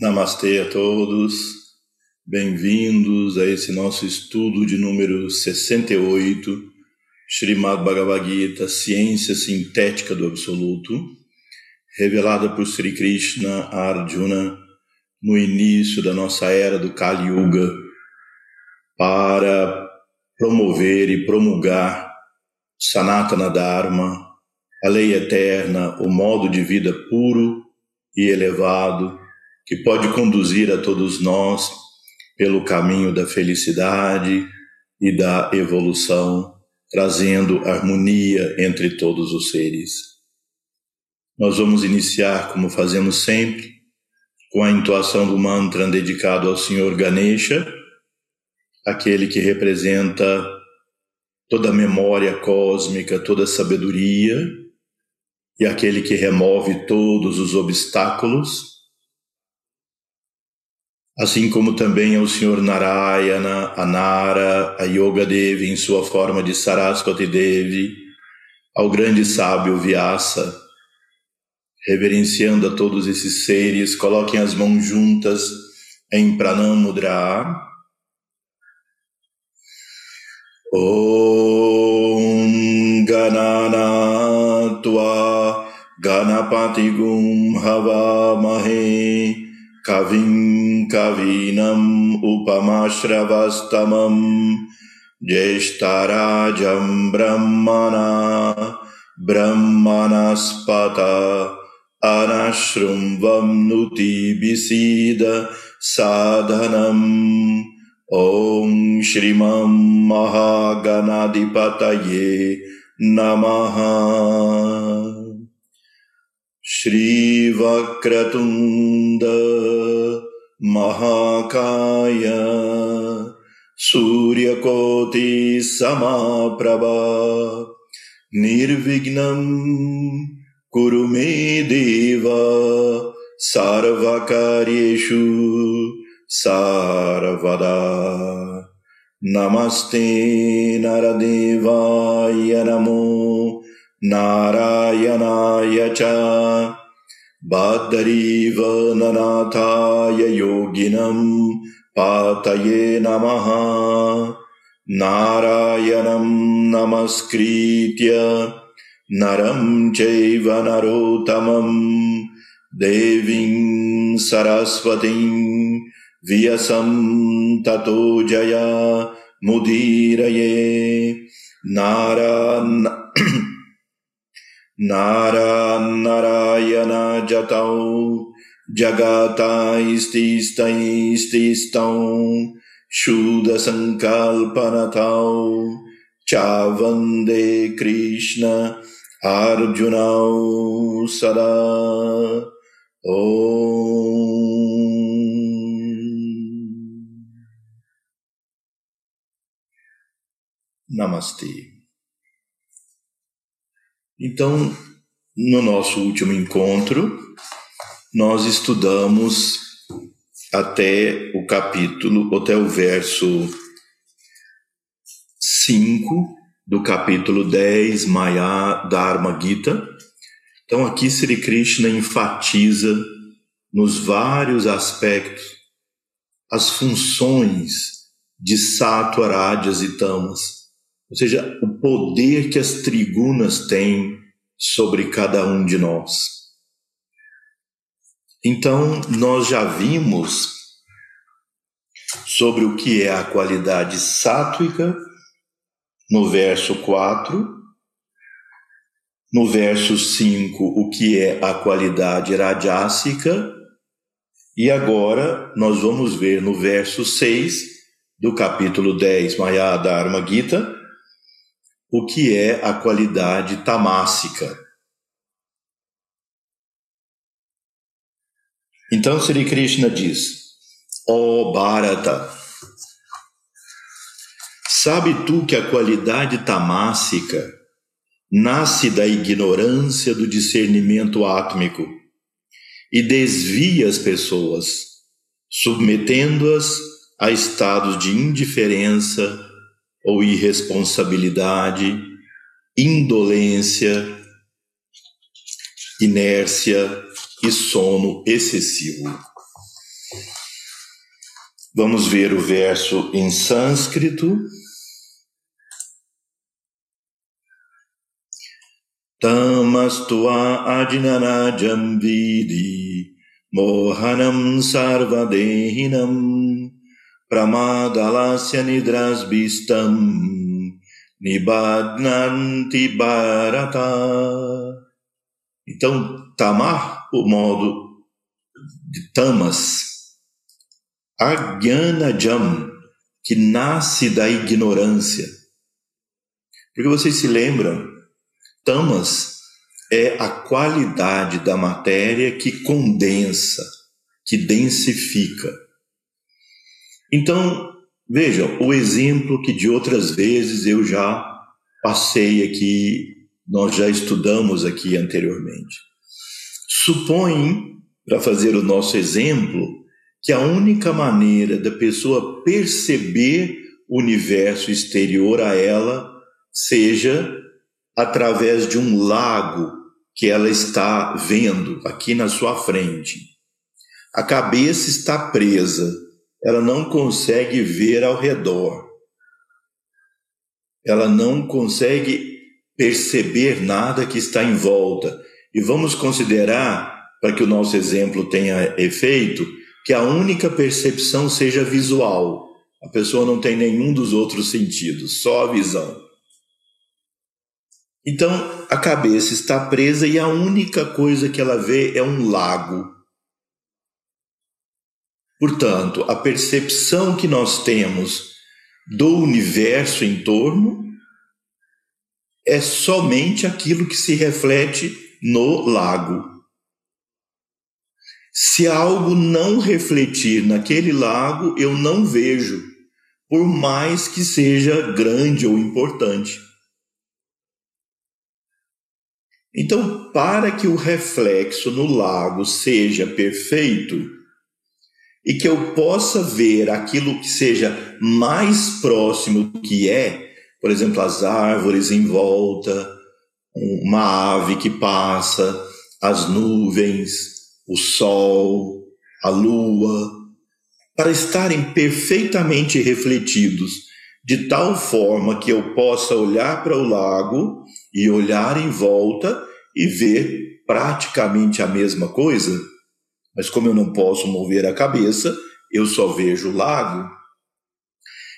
Namastê a todos, bem-vindos a esse nosso estudo de número 68, Srimad Bhagavad Gita, Ciência Sintética do Absoluto, revelada por Sri Krishna a Arjuna no início da nossa era do Kali Yuga, para promover e promulgar Sanatana Dharma, a lei eterna, o modo de vida puro e elevado que pode conduzir a todos nós pelo caminho da felicidade e da evolução, trazendo harmonia entre todos os seres. Nós vamos iniciar, como fazemos sempre, com a entoação do mantra dedicado ao Senhor Ganesha, aquele que representa toda a memória cósmica, toda a sabedoria, e aquele que remove todos os obstáculos assim como também ao Senhor Narayana, a Nara, a Yoga Devi em sua forma de Saraswati Devi, ao grande sábio Vyasa, reverenciando a todos esses seres, coloquem as mãos juntas em Pranam Mudra. Om Ganana Tua Ganapati Gum Havamahe कविम् कवीनम् उपमाश्रवस्तमम् ज्येष्ठराजम् ब्रह्मणा ब्रह्मणस्पत अनाश्रुम्वन्नुति विसीद साधनम्। ॐ श्रीमम् महागणाधिपतये नमः। श्रीवक्रतुण्ड महाकाय सूर्यकोटिसमाप्रभा निर्विघ्नं कुरु मे देव सर्वकार्येषु सर्वदा। नमस्ते नरदेवाय नमो नारायणाय च। बादरीवननाथाय योगिनं पातये नमः। नारायणं नमस्कृत्य। नरं चैव नरोत्तमं। देवीं सरस्वतीं व्यसं ततो जया। मुदीरये। नारा नारायणा जतौ जगातास्तिस्तैस्तिस्तौ शूदसङ्कल्पनतौ च वन्दे कृष्ण अर्जुनौ सदा ॐ Namastê. Então, no nosso último encontro, nós estudamos até o capítulo, até o verso 5 do capítulo 10, Maya Dharma Gita. Então, aqui Sri Krishna enfatiza nos vários aspectos as funções de Sattva, Rajas e Tamas ou seja, o poder que as trigunas têm sobre cada um de nós. Então, nós já vimos sobre o que é a qualidade sátwica no verso 4, no verso 5, o que é a qualidade rajásica, e agora nós vamos ver no verso 6 do capítulo 10, Maya Dharma Gita, o que é a qualidade tamássica. Então Sri Krishna diz: Ó oh Bharata, sabe tu que a qualidade tamássica nasce da ignorância do discernimento átmico e desvia as pessoas, submetendo-as a estados de indiferença ou irresponsabilidade, indolência, inércia e sono excessivo. Vamos ver o verso em sânscrito. Tamastua ajnanajam vidi mohanam sarvadehinam pramadalasya nidrasbistam nibadnanti bharata. Então, tamar, o modo de tamas, jam, que nasce da ignorância. Porque vocês se lembram, tamas é a qualidade da matéria que condensa, que densifica. Então, vejam, o exemplo que de outras vezes eu já passei aqui, nós já estudamos aqui anteriormente. Supõe, para fazer o nosso exemplo, que a única maneira da pessoa perceber o universo exterior a ela seja através de um lago que ela está vendo aqui na sua frente. A cabeça está presa, ela não consegue ver ao redor. Ela não consegue perceber nada que está em volta. E vamos considerar, para que o nosso exemplo tenha efeito, que a única percepção seja visual. A pessoa não tem nenhum dos outros sentidos, só a visão. Então, a cabeça está presa e a única coisa que ela vê é um lago. Portanto, a percepção que nós temos do universo em torno é somente aquilo que se reflete no lago. Se algo não refletir naquele lago, eu não vejo, por mais que seja grande ou importante. Então, para que o reflexo no lago seja perfeito e que eu possa ver aquilo que seja mais próximo do que é, por exemplo, as árvores em volta, uma ave que passa, as nuvens, o sol, a lua, para estarem perfeitamente refletidos, de tal forma que eu possa olhar para o lago e olhar em volta e ver praticamente a mesma coisa. Mas como eu não posso mover a cabeça, eu só vejo o lago.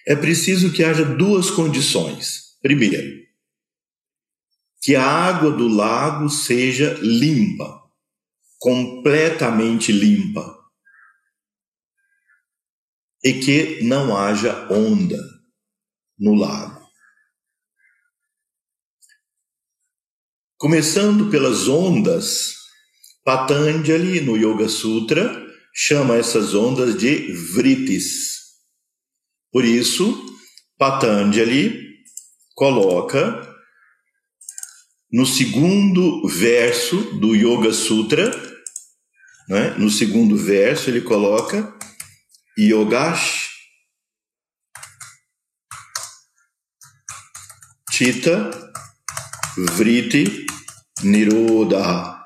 É preciso que haja duas condições. Primeiro, que a água do lago seja limpa completamente limpa e que não haja onda no lago. Começando pelas ondas, Patanjali no Yoga Sutra chama essas ondas de vritis. Por isso, Patanjali coloca no segundo verso do Yoga Sutra né? No segundo verso, ele coloca Yogash Chita Vriti Nirodha.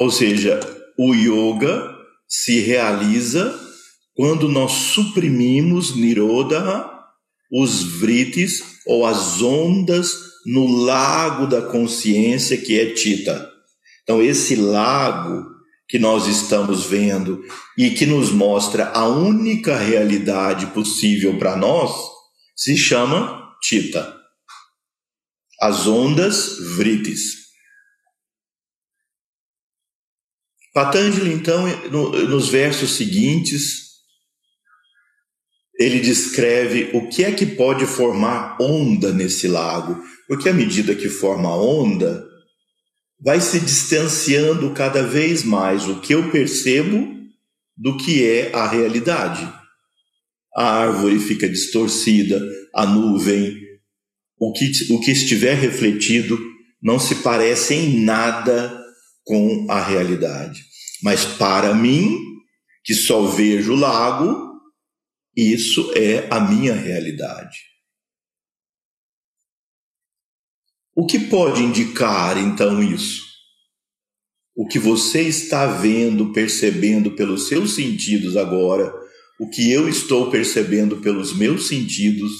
Ou seja, o yoga se realiza quando nós suprimimos Nirodha, os vritis ou as ondas no lago da consciência que é Tita. Então, esse lago que nós estamos vendo e que nos mostra a única realidade possível para nós se chama Tita. As ondas vritis. Patanjali, então, no, nos versos seguintes, ele descreve o que é que pode formar onda nesse lago, porque à medida que forma onda, vai se distanciando cada vez mais o que eu percebo do que é a realidade. A árvore fica distorcida, a nuvem, o que, o que estiver refletido não se parece em nada com a realidade. Mas para mim, que só vejo o lago, isso é a minha realidade. O que pode indicar então isso? o que você está vendo, percebendo pelos seus sentidos agora, o que eu estou percebendo pelos meus sentidos,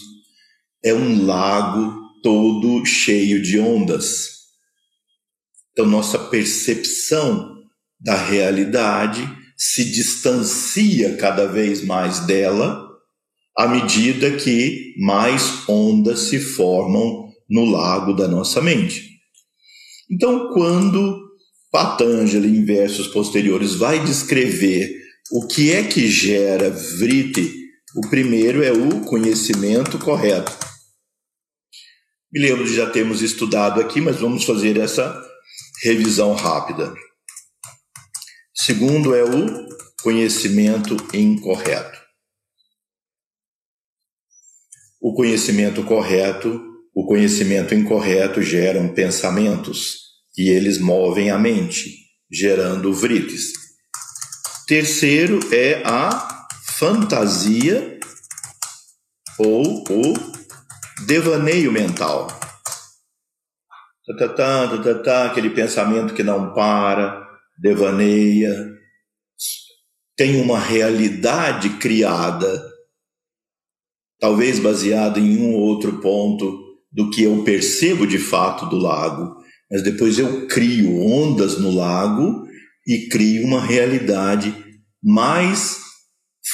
é um lago todo cheio de ondas. Então, nossa percepção da realidade se distancia cada vez mais dela à medida que mais ondas se formam no lago da nossa mente. Então, quando Patanjali, em versos posteriores, vai descrever o que é que gera vriti, o primeiro é o conhecimento correto. Me lembro de já termos estudado aqui, mas vamos fazer essa revisão rápida. Segundo é o conhecimento incorreto. O conhecimento correto, o conhecimento incorreto geram pensamentos e eles movem a mente, gerando vrites. Terceiro é a fantasia ou o devaneio mental. Tá, tá, tá, tá, aquele pensamento que não para, devaneia, tem uma realidade criada, talvez baseada em um ou outro ponto do que eu percebo de fato do lago, mas depois eu crio ondas no lago e crio uma realidade mais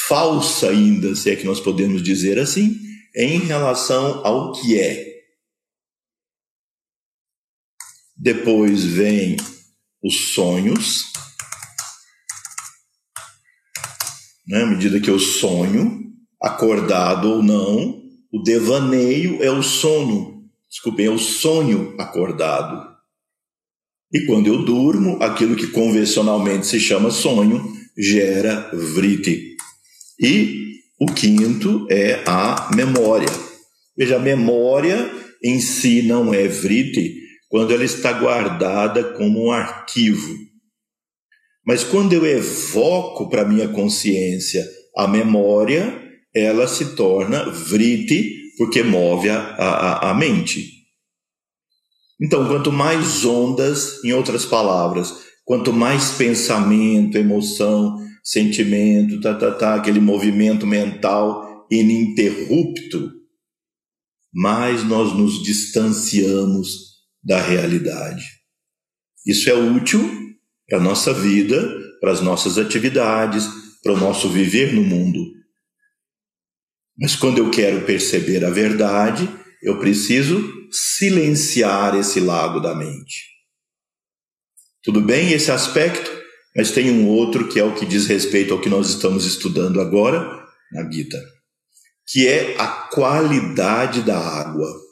falsa ainda, se é que nós podemos dizer assim, em relação ao que é. Depois vem os sonhos, né? à medida que eu sonho, acordado ou não, o devaneio é o sono, desculpem, é o sonho acordado. E quando eu durmo, aquilo que convencionalmente se chama sonho gera vriti. E o quinto é a memória. Veja, a memória em si não é vriti, quando ela está guardada como um arquivo. Mas quando eu evoco para minha consciência a memória, ela se torna vriti, porque move a, a, a mente. Então, quanto mais ondas, em outras palavras, quanto mais pensamento, emoção, sentimento, tá, tá, tá, aquele movimento mental ininterrupto, mais nós nos distanciamos da realidade. Isso é útil para a nossa vida, para as nossas atividades, para o nosso viver no mundo. Mas quando eu quero perceber a verdade, eu preciso silenciar esse lago da mente. Tudo bem esse aspecto, mas tem um outro que é o que diz respeito ao que nós estamos estudando agora na Gita, que é a qualidade da água.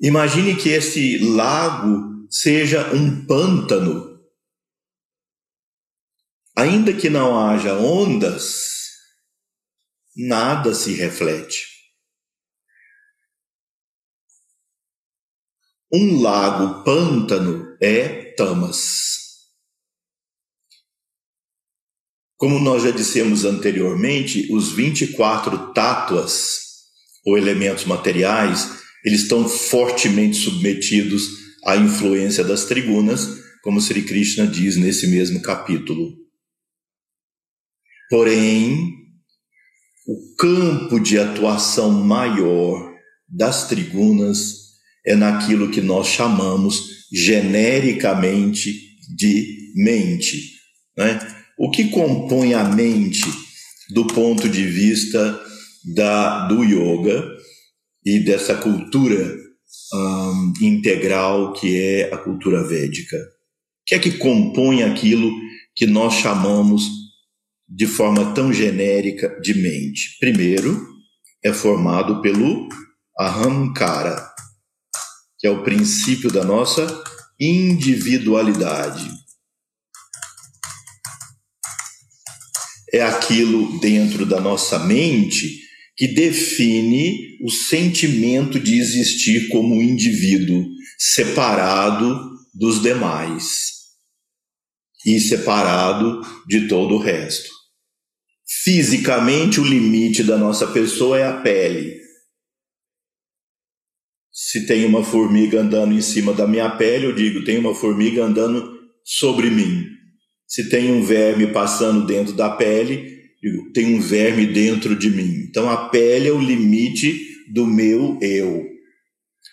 Imagine que esse lago seja um pântano. Ainda que não haja ondas, nada se reflete. Um lago pântano é tamas. Como nós já dissemos anteriormente, os 24 tátuas, ou elementos materiais, eles estão fortemente submetidos à influência das trigunas, como Sri Krishna diz nesse mesmo capítulo. Porém, o campo de atuação maior das trigunas é naquilo que nós chamamos genericamente de mente. Né? O que compõe a mente do ponto de vista da, do yoga e dessa cultura um, integral que é a cultura védica. O que é que compõe aquilo que nós chamamos de forma tão genérica de mente? Primeiro, é formado pelo ahamkara, que é o princípio da nossa individualidade. É aquilo dentro da nossa mente que define o sentimento de existir como indivíduo separado dos demais e separado de todo o resto. Fisicamente, o limite da nossa pessoa é a pele. Se tem uma formiga andando em cima da minha pele, eu digo, tem uma formiga andando sobre mim. Se tem um verme passando dentro da pele, tem um verme dentro de mim. Então a pele é o limite do meu eu.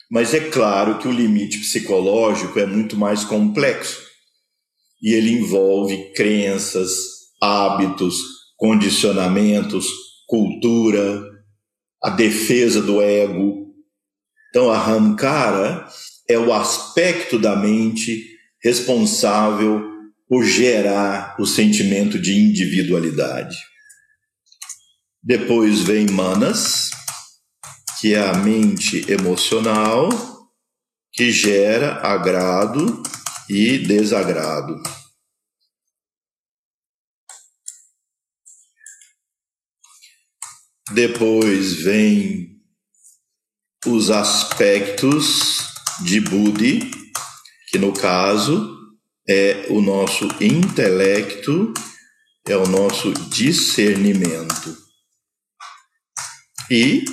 Mas é claro que o limite psicológico é muito mais complexo. E ele envolve crenças, hábitos, condicionamentos, cultura, a defesa do ego. Então, a Hamkara é o aspecto da mente responsável por gerar o sentimento de individualidade. Depois vem Manas, que é a mente emocional que gera agrado e desagrado. Depois vem os aspectos de Budi, que no caso é o nosso intelecto, é o nosso discernimento. E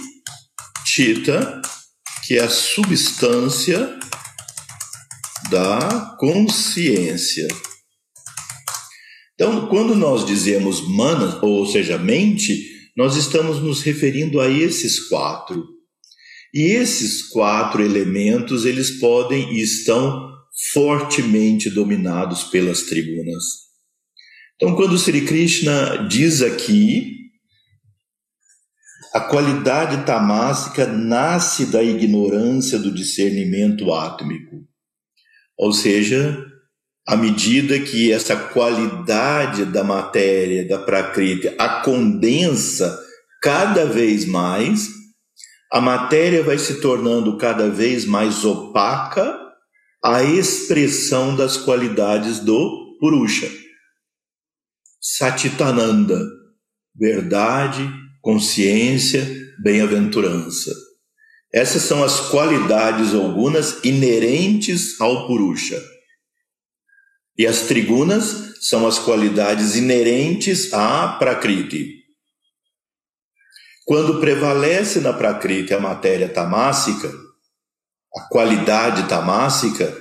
Tita, que é a substância da consciência. Então, quando nós dizemos mana, ou seja, mente, nós estamos nos referindo a esses quatro. E esses quatro elementos, eles podem e estão fortemente dominados pelas tribunas. Então, quando Sri Krishna diz aqui, a qualidade tamásica nasce da ignorância do discernimento átmico. Ou seja, à medida que essa qualidade da matéria, da prakriti, a condensa cada vez mais, a matéria vai se tornando cada vez mais opaca à expressão das qualidades do Purusha. Satitananda, verdade, consciência, bem-aventurança. Essas são as qualidades algumas inerentes ao Purusha. E as trigunas são as qualidades inerentes à Prakriti. Quando prevalece na Prakriti a matéria tamássica, a qualidade tamássica,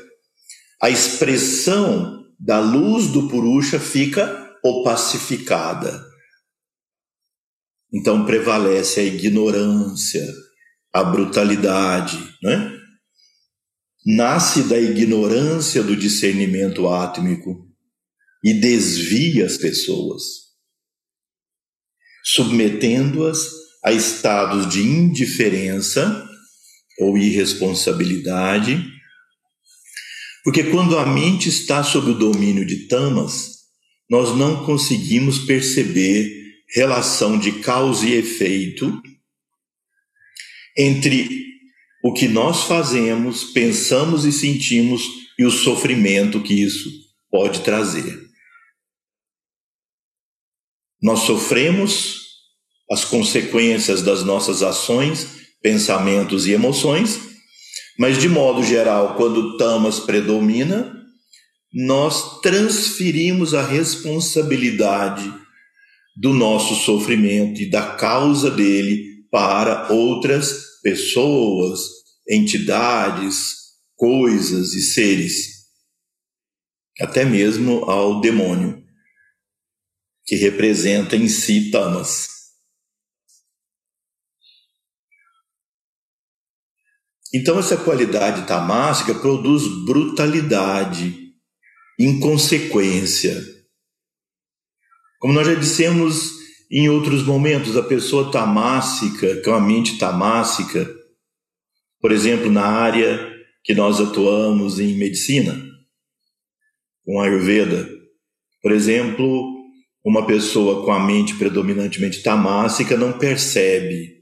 a expressão da luz do Purusha fica opacificada. Então prevalece a ignorância, a brutalidade, né? nasce da ignorância do discernimento átmico e desvia as pessoas, submetendo-as a estados de indiferença ou irresponsabilidade, porque quando a mente está sob o domínio de tamas, nós não conseguimos perceber relação de causa e efeito entre o que nós fazemos, pensamos e sentimos e o sofrimento que isso pode trazer. Nós sofremos as consequências das nossas ações, pensamentos e emoções, mas de modo geral, quando tamas predomina, nós transferimos a responsabilidade do nosso sofrimento e da causa dele para outras pessoas, entidades, coisas e seres, até mesmo ao demônio, que representa em si tamas. Então, essa qualidade tamássica produz brutalidade, inconsequência. Como nós já dissemos em outros momentos, a pessoa tamássica, que é uma mente tamássica, por exemplo, na área que nós atuamos em medicina, com Ayurveda, por exemplo, uma pessoa com a mente predominantemente tamássica não percebe.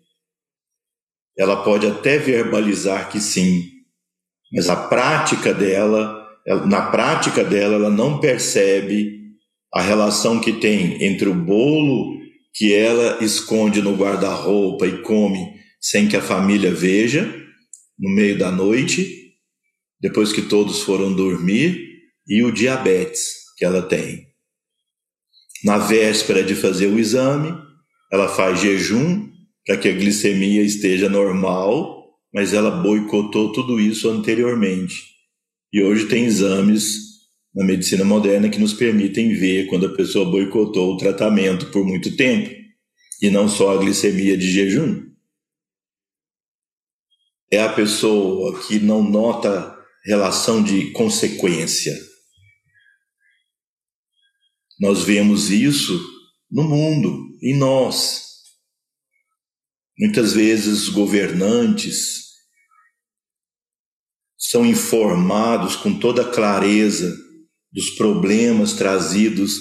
Ela pode até verbalizar que sim, mas a prática dela, na prática dela, ela não percebe a relação que tem entre o bolo que ela esconde no guarda-roupa e come sem que a família veja, no meio da noite, depois que todos foram dormir, e o diabetes que ela tem. Na véspera de fazer o exame, ela faz jejum para que a glicemia esteja normal, mas ela boicotou tudo isso anteriormente. E hoje tem exames na medicina moderna que nos permitem ver quando a pessoa boicotou o tratamento por muito tempo, e não só a glicemia de jejum. É a pessoa que não nota relação de consequência. Nós vemos isso no mundo, em nós. Muitas vezes governantes são informados com toda clareza dos problemas trazidos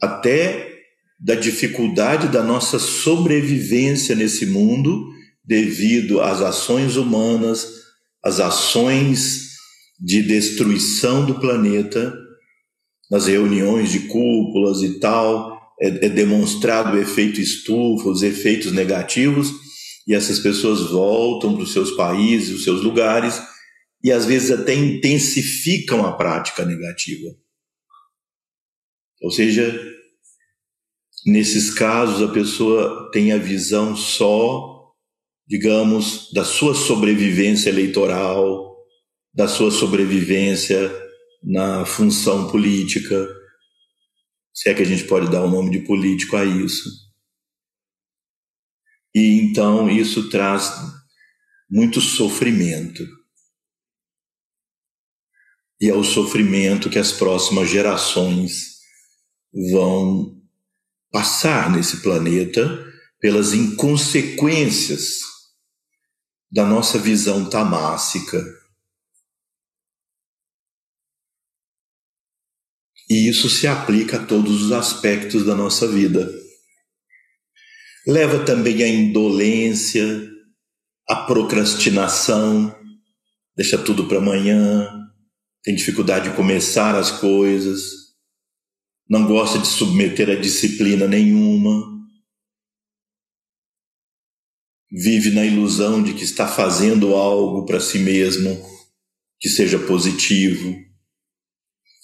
até da dificuldade da nossa sobrevivência nesse mundo devido às ações humanas, às ações de destruição do planeta, nas reuniões de cúpulas e tal, é, é demonstrado o efeito estufa, os efeitos negativos, e essas pessoas voltam para os seus países, os seus lugares, e às vezes até intensificam a prática negativa. Ou seja, nesses casos a pessoa tem a visão só, digamos, da sua sobrevivência eleitoral, da sua sobrevivência na função política, se é que a gente pode dar o nome de político a isso. E então isso traz muito sofrimento. E é o sofrimento que as próximas gerações vão passar nesse planeta pelas inconsequências da nossa visão tamássica. E isso se aplica a todos os aspectos da nossa vida leva também à indolência, à procrastinação, deixa tudo para amanhã, tem dificuldade de começar as coisas, não gosta de submeter a disciplina nenhuma, vive na ilusão de que está fazendo algo para si mesmo que seja positivo.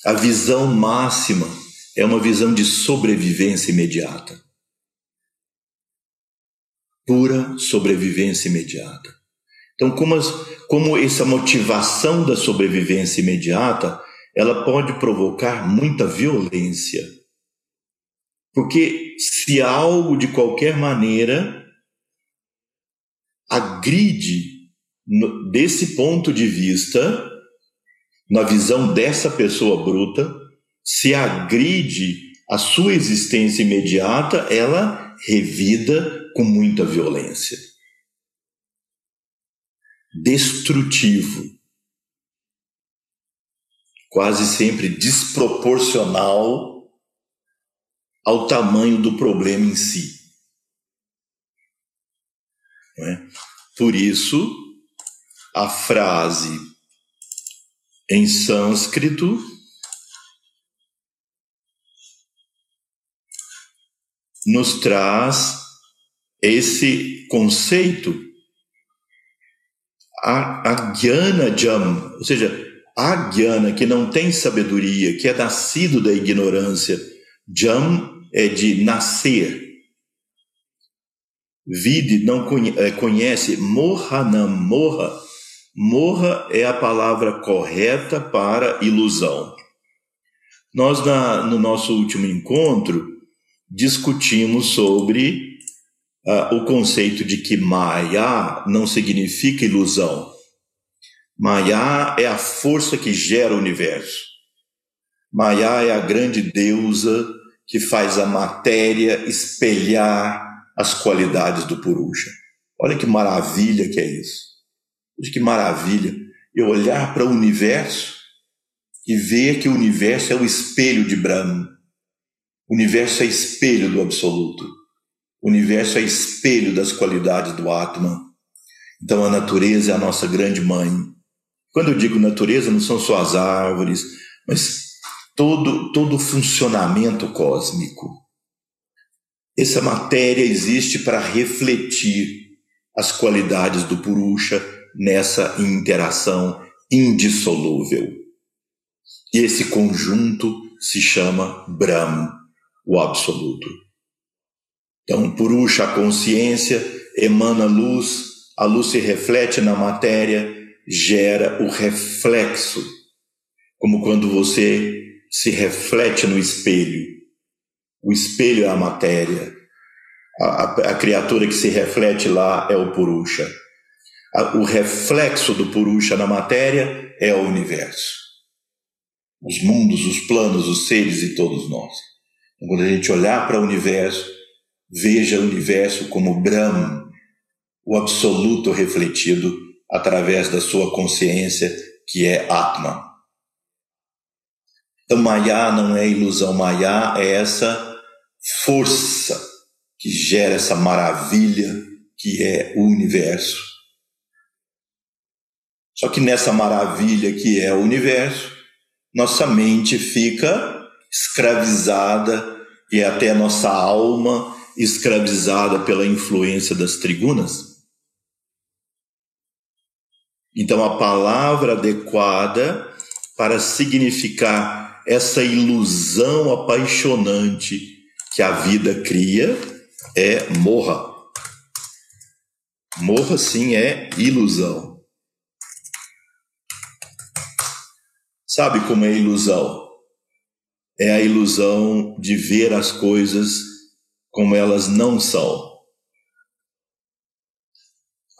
A visão máxima é uma visão de sobrevivência imediata pura sobrevivência imediata. Então, como, como essa motivação da sobrevivência imediata, ela pode provocar muita violência. Porque se algo de qualquer maneira agride desse ponto de vista, na visão dessa pessoa bruta, se agride a sua existência imediata, ela revida com muita violência. Destrutivo. Quase sempre desproporcional ao tamanho do problema em si. É? Por isso, a frase em sânscrito nos traz esse conceito, a, a Jam, ou seja, a Gyana que não tem sabedoria, que é nascido da ignorância, Jam é de nascer. Vide não é, conhece, Mohanam, morra. Morra é a palavra correta para ilusão. Nós, na, no nosso último encontro, discutimos sobre uh, o conceito de que Maya não significa ilusão. Maya é a força que gera o universo. Maya é a grande deusa que faz a matéria espelhar as qualidades do Purusha. Olha que maravilha que é isso. Olha que maravilha eu olhar para o universo e ver que o universo é o espelho de Brahma. O universo é espelho do absoluto. O universo é espelho das qualidades do Atman. Então a natureza é a nossa grande mãe. Quando eu digo natureza, não são só as árvores, mas todo, todo o funcionamento cósmico. Essa matéria existe para refletir as qualidades do Purusha nessa interação indissolúvel. E esse conjunto se chama Brahm, o Absoluto. Então, Purusha, a consciência, emana luz a luz se reflete na matéria, gera o reflexo, como quando você se reflete no espelho. O espelho é a matéria. A, a, a criatura que se reflete lá é o Purusha. A, o reflexo do Purusha na matéria é o universo. Os mundos, os planos, os seres e todos nós. Então, quando a gente olhar para o universo, veja o universo como Brahma, o absoluto refletido através da sua consciência, que é Atma. Então, Maya não é ilusão, Maya é essa força que gera essa maravilha que é o universo. Só que nessa maravilha que é o universo, nossa mente fica escravizada e até nossa alma escravizada pela influência das trigunas. Então, a palavra adequada para significar essa ilusão apaixonante que a vida cria é morra. Morra, sim, é ilusão. Sabe como é ilusão? É a ilusão de ver as coisas como elas não são.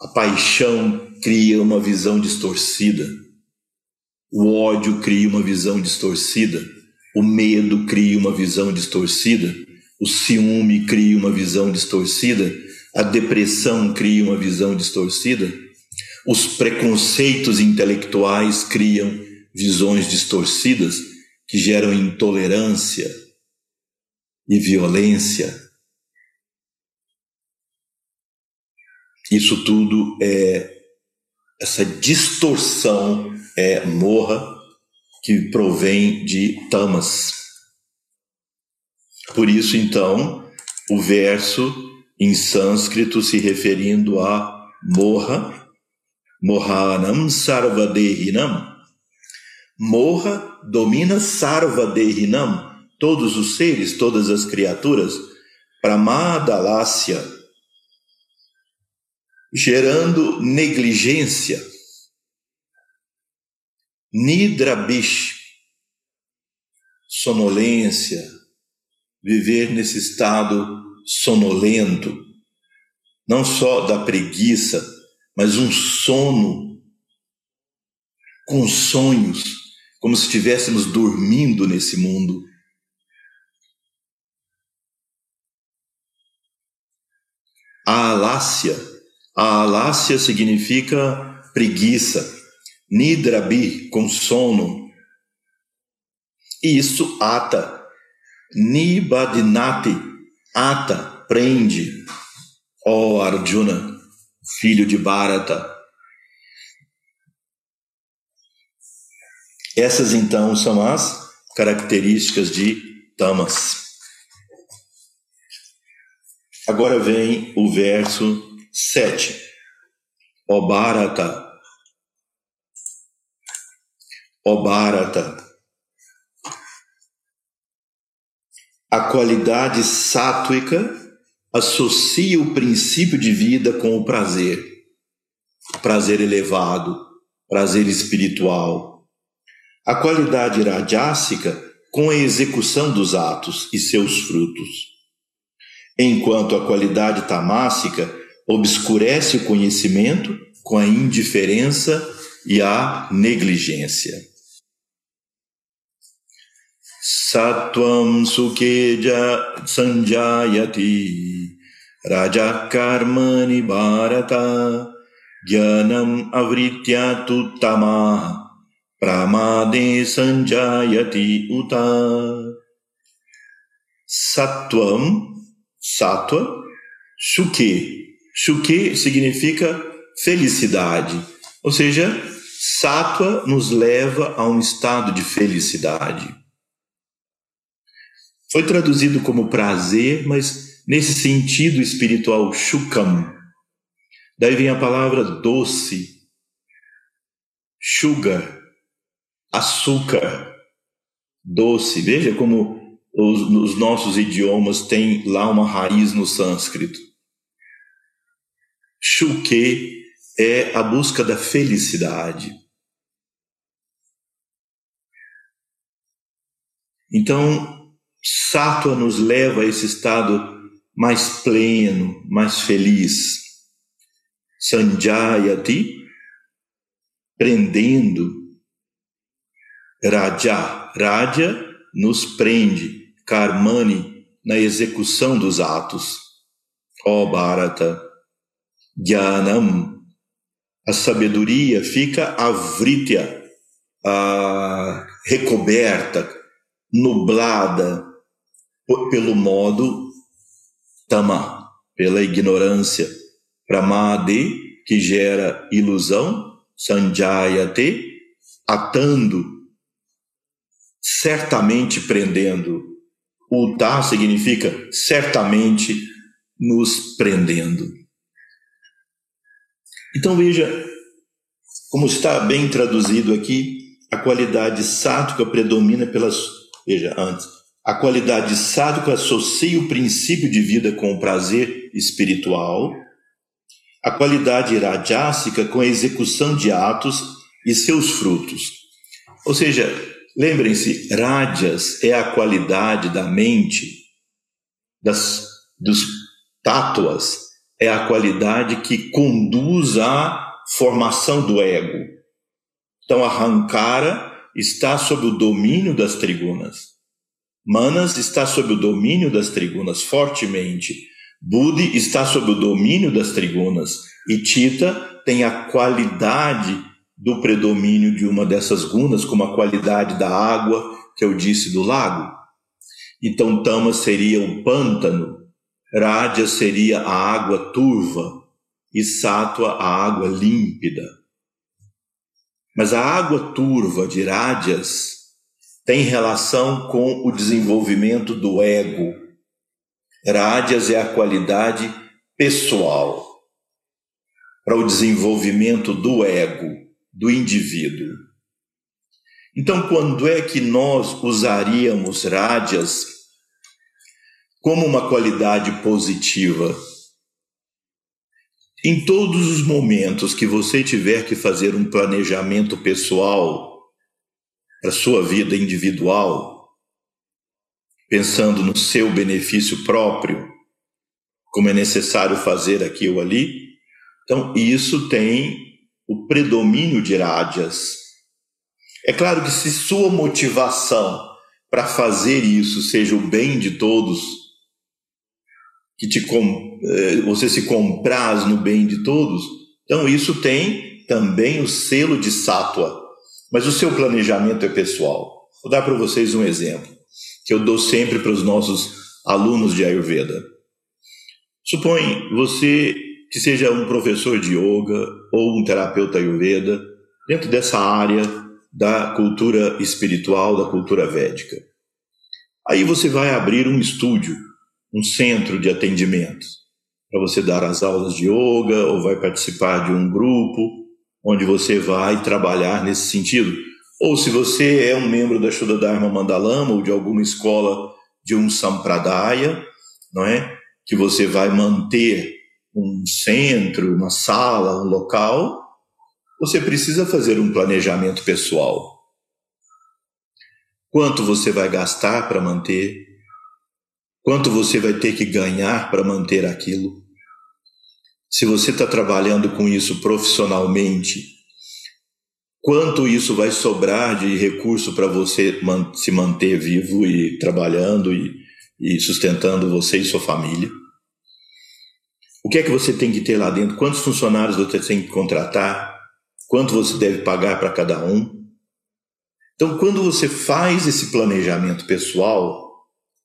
A paixão cria uma visão distorcida. O ódio cria uma visão distorcida. O medo cria uma visão distorcida. O ciúme cria uma visão distorcida. A depressão cria uma visão distorcida. Os preconceitos intelectuais criam visões distorcidas que geram intolerância e violência. Isso tudo é essa distorção é morra que provém de tamas. Por isso, então, o verso em sânscrito se referindo a morra, mohanam sarvadehinam. Morra domina sarvadehinam, todos os seres, todas as criaturas, pramadalácia, gerando negligência, nidrabish, sonolência, viver nesse estado sonolento, não só da preguiça, mas um sono com sonhos, como se estivéssemos dormindo nesse mundo. A alácia a alácia significa preguiça, nidrabi, com sono. E isso ata, nibadinati, ata, prende. Ó oh, Arjuna, filho de Bharata. Essas então são as características de tamas. Agora vem o verso Sete. O Bharata. O Bharata. A qualidade sátuica associa o princípio de vida com o prazer. Prazer elevado, prazer espiritual. A qualidade rajásica com a execução dos atos e seus frutos. Enquanto a qualidade tamássica obscurece o conhecimento com a indiferença e a negligência. Satvam Sukeja Sanjayati Rajakarmani Bharata Jnanam Avritya Tuttama Pramade Sanjayati Uta Satvam Satwa Suke Shuke significa felicidade, ou seja, Sattva nos leva a um estado de felicidade. Foi traduzido como prazer, mas nesse sentido espiritual, shukam. Daí vem a palavra doce, sugar, açúcar, doce. Veja como os, os nossos idiomas têm lá uma raiz no sânscrito. Shuke é a busca da felicidade. Então, Sátua nos leva a esse estado mais pleno, mais feliz. Sanjayati, prendendo. Raja, Raja nos prende. Karmani, na execução dos atos. Ó oh, Bharata, Jnanam, a sabedoria fica avritya, a recoberta, nublada pelo modo tama, pela ignorância, pramade, que gera ilusão, sanjayate, atando, certamente prendendo. O ta significa certamente nos prendendo. Então veja como está bem traduzido aqui, a qualidade sática predomina pelas Veja, antes, a qualidade sádica associa o princípio de vida com o prazer espiritual, a qualidade rajásica com a execução de atos e seus frutos. Ou seja, lembrem-se, rajas é a qualidade da mente, das, dos tátuas, é a qualidade que conduz à formação do ego. Então, a está sob o domínio das trigunas. Manas está sob o domínio das trigunas fortemente. Budi está sob o domínio das trigunas. E Tita tem a qualidade do predomínio de uma dessas gunas, como a qualidade da água que eu disse do lago. Então, Tama seria o pântano, Rádia seria a água turva e Sátua a água límpida. Mas a água turva de Rádias tem relação com o desenvolvimento do ego. Rádias é a qualidade pessoal para o desenvolvimento do ego, do indivíduo. Então, quando é que nós usaríamos rádias como uma qualidade positiva? Em todos os momentos que você tiver que fazer um planejamento pessoal para sua vida individual, pensando no seu benefício próprio, como é necessário fazer aqui ou ali, então isso tem o predomínio de rádias. É claro que se sua motivação para fazer isso seja o bem de todos, que te eh, você se compraz no bem de todos, então isso tem também o selo de sátua. Mas o seu planejamento é pessoal. Vou dar para vocês um exemplo que eu dou sempre para os nossos alunos de Ayurveda. Supõe você que seja um professor de yoga ou um terapeuta Ayurveda dentro dessa área da cultura espiritual, da cultura védica. Aí você vai abrir um estúdio um centro de atendimento para você dar as aulas de yoga ou vai participar de um grupo onde você vai trabalhar nesse sentido. Ou se você é um membro da Shuddha Dharma Mandalama ou de alguma escola de um Sampradaya, não é? Que você vai manter um centro, uma sala, um local, você precisa fazer um planejamento pessoal. Quanto você vai gastar para manter Quanto você vai ter que ganhar para manter aquilo? Se você está trabalhando com isso profissionalmente, quanto isso vai sobrar de recurso para você se manter vivo e trabalhando e, e sustentando você e sua família? O que é que você tem que ter lá dentro? Quantos funcionários você tem que contratar? Quanto você deve pagar para cada um? Então, quando você faz esse planejamento pessoal,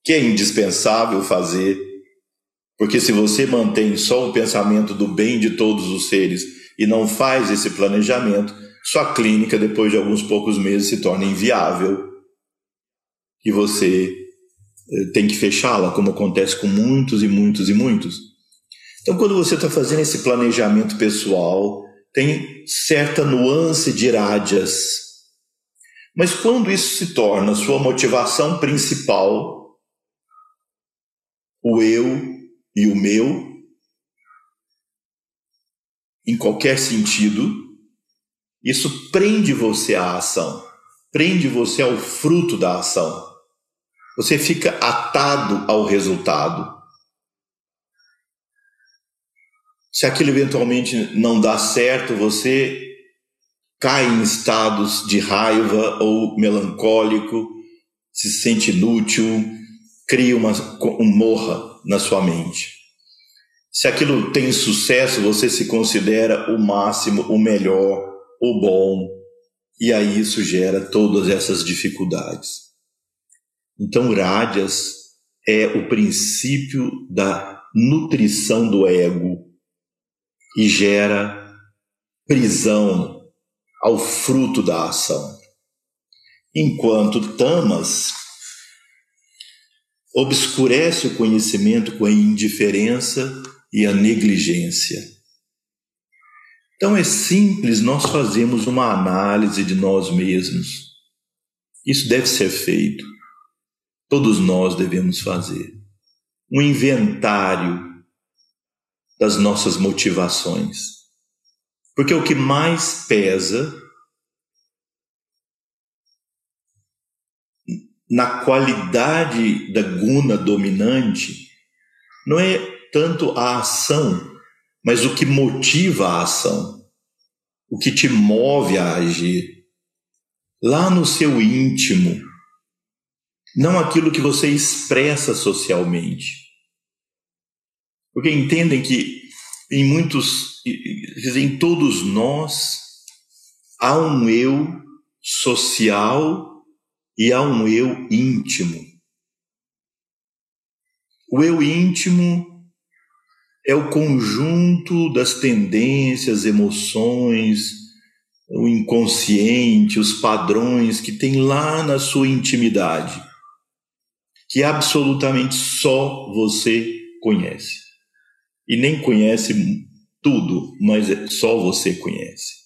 que é indispensável fazer, porque se você mantém só o pensamento do bem de todos os seres e não faz esse planejamento, sua clínica, depois de alguns poucos meses, se torna inviável e você eh, tem que fechá-la, como acontece com muitos e muitos e muitos. Então, quando você está fazendo esse planejamento pessoal, tem certa nuance de rádias. Mas quando isso se torna sua motivação principal, o eu e o meu, em qualquer sentido, isso prende você à ação, prende você ao fruto da ação. Você fica atado ao resultado. Se aquilo eventualmente não dá certo, você cai em estados de raiva ou melancólico, se sente inútil, cria uma, um morra na sua mente. Se aquilo tem sucesso, você se considera o máximo, o melhor, o bom, e aí isso gera todas essas dificuldades. Então, Rádias é o princípio da nutrição do ego e gera prisão ao fruto da ação. Enquanto Tamas obscurece o conhecimento com a indiferença e a negligência. Então é simples nós fazemos uma análise de nós mesmos. Isso deve ser feito. Todos nós devemos fazer um inventário das nossas motivações. Porque o que mais pesa na qualidade da guna dominante não é tanto a ação, mas o que motiva a ação, o que te move a agir. Lá no seu íntimo, não aquilo que você expressa socialmente. Porque entendem que em muitos, em todos nós, há um eu social e há um eu íntimo. O eu íntimo é o conjunto das tendências, emoções, o inconsciente, os padrões que tem lá na sua intimidade, que absolutamente só você conhece. E nem conhece tudo, mas é só você conhece.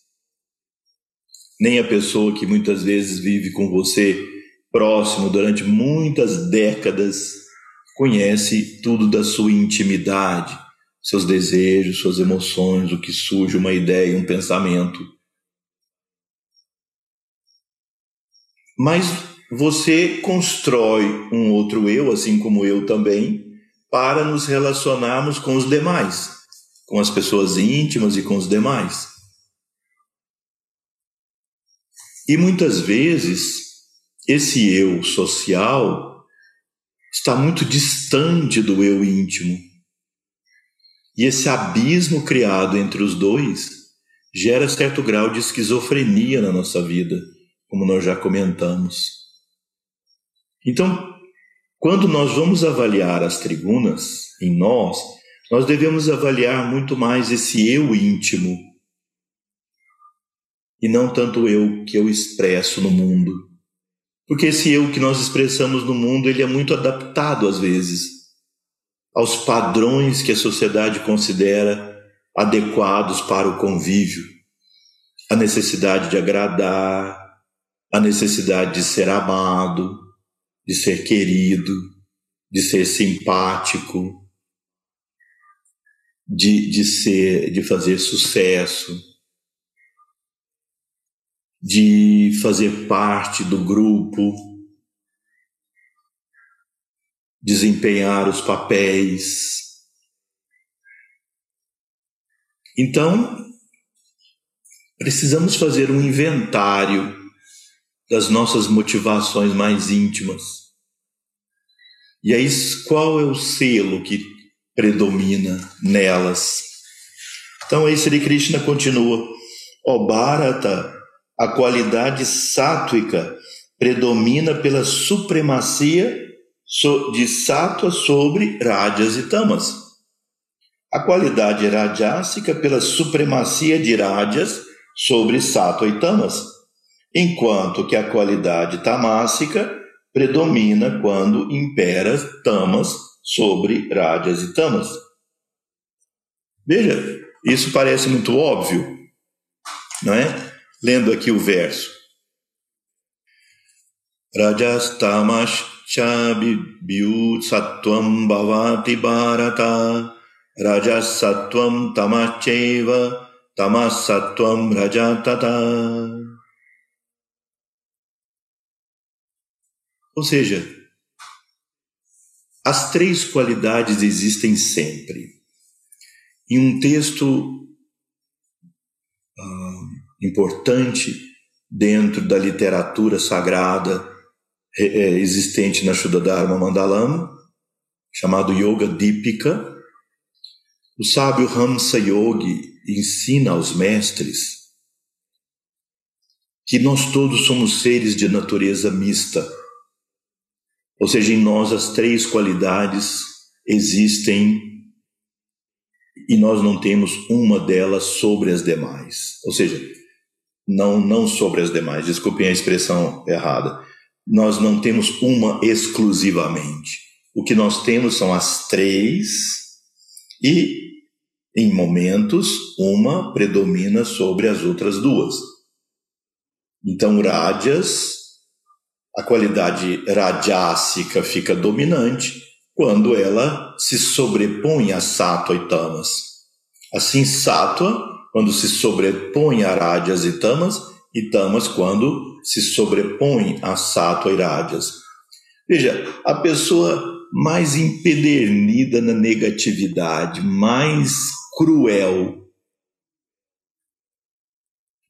Nem a pessoa que muitas vezes vive com você próximo durante muitas décadas conhece tudo da sua intimidade, seus desejos, suas emoções, o que surge, uma ideia, um pensamento. Mas você constrói um outro eu, assim como eu também, para nos relacionarmos com os demais, com as pessoas íntimas e com os demais. E muitas vezes esse eu social está muito distante do eu íntimo. E esse abismo criado entre os dois gera certo grau de esquizofrenia na nossa vida, como nós já comentamos. Então, quando nós vamos avaliar as tribunas em nós, nós devemos avaliar muito mais esse eu íntimo e não tanto eu que eu expresso no mundo. Porque esse eu que nós expressamos no mundo, ele é muito adaptado às vezes aos padrões que a sociedade considera adequados para o convívio. A necessidade de agradar, a necessidade de ser amado, de ser querido, de ser simpático, de, de ser, de fazer sucesso de fazer parte do grupo, desempenhar os papéis. Então, precisamos fazer um inventário das nossas motivações mais íntimas. E aí, qual é o selo que predomina nelas? Então, aí Sri Krishna continua: Ó Bharata, a qualidade sátwica predomina pela supremacia de sattva sobre rajas e tamas. A qualidade rajásica pela supremacia de rajas sobre sattva e tamas, enquanto que a qualidade tamásica predomina quando impera tamas sobre rajas e tamas. Veja, isso parece muito óbvio, não é? Lendo aqui o verso. Rajastamas chabibyut sattvam bhavati bharata Rajasatvam tamacheva tamasatvam rajatata. Ou seja, as três qualidades existem sempre. Em um texto uh, importante dentro da literatura sagrada é, é, existente na Shuddha Mandalama, chamado Yoga Dipika, o sábio Hamsa Yogi ensina aos mestres que nós todos somos seres de natureza mista. Ou seja, em nós as três qualidades existem e nós não temos uma delas sobre as demais. Ou seja, não não sobre as demais, desculpem a expressão errada. Nós não temos uma exclusivamente. O que nós temos são as três e em momentos uma predomina sobre as outras duas. Então, rádias, a qualidade radiásica fica dominante quando ela se sobrepõe a sattva e tamas. Assim, sattva, quando se sobrepõe a rádias e tamas, e tamas quando se sobrepõe a sattva e rádias. Veja, a pessoa mais empedernida na negatividade, mais cruel,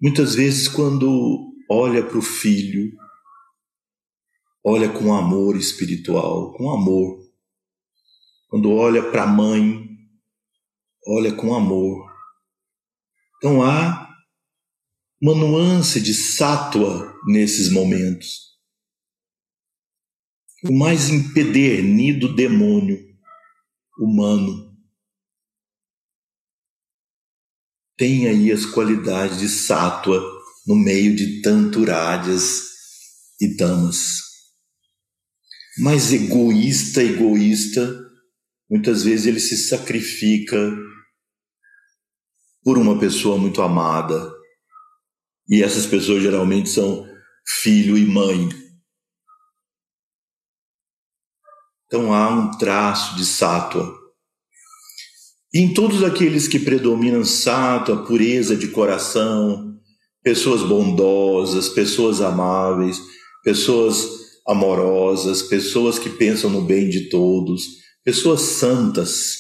muitas vezes quando olha para o filho, olha com amor espiritual, com amor, quando olha para a mãe, olha com amor. Então há uma nuance de sátua nesses momentos. O mais empedernido demônio humano tem aí as qualidades de sátua no meio de tanto rádias e tamas. Mais egoísta, egoísta, Muitas vezes ele se sacrifica por uma pessoa muito amada. E essas pessoas geralmente são filho e mãe. Então há um traço de sátua. E em todos aqueles que predominam sátua, pureza de coração, pessoas bondosas, pessoas amáveis, pessoas amorosas, pessoas que pensam no bem de todos, pessoas santas.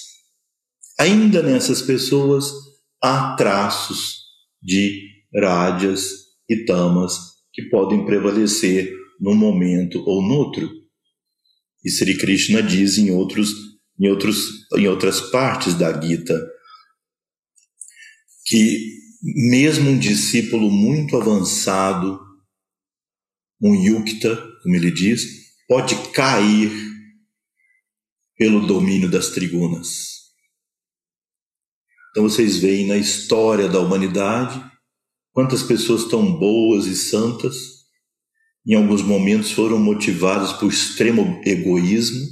Ainda nessas pessoas há traços de rádias e tamas que podem prevalecer num momento ou no outro. E Sri Krishna diz em outros em outros em outras partes da Gita que mesmo um discípulo muito avançado, um yukta, como ele diz, pode cair pelo domínio das trigunas. Então vocês veem na história da humanidade quantas pessoas tão boas e santas, em alguns momentos foram motivadas por extremo egoísmo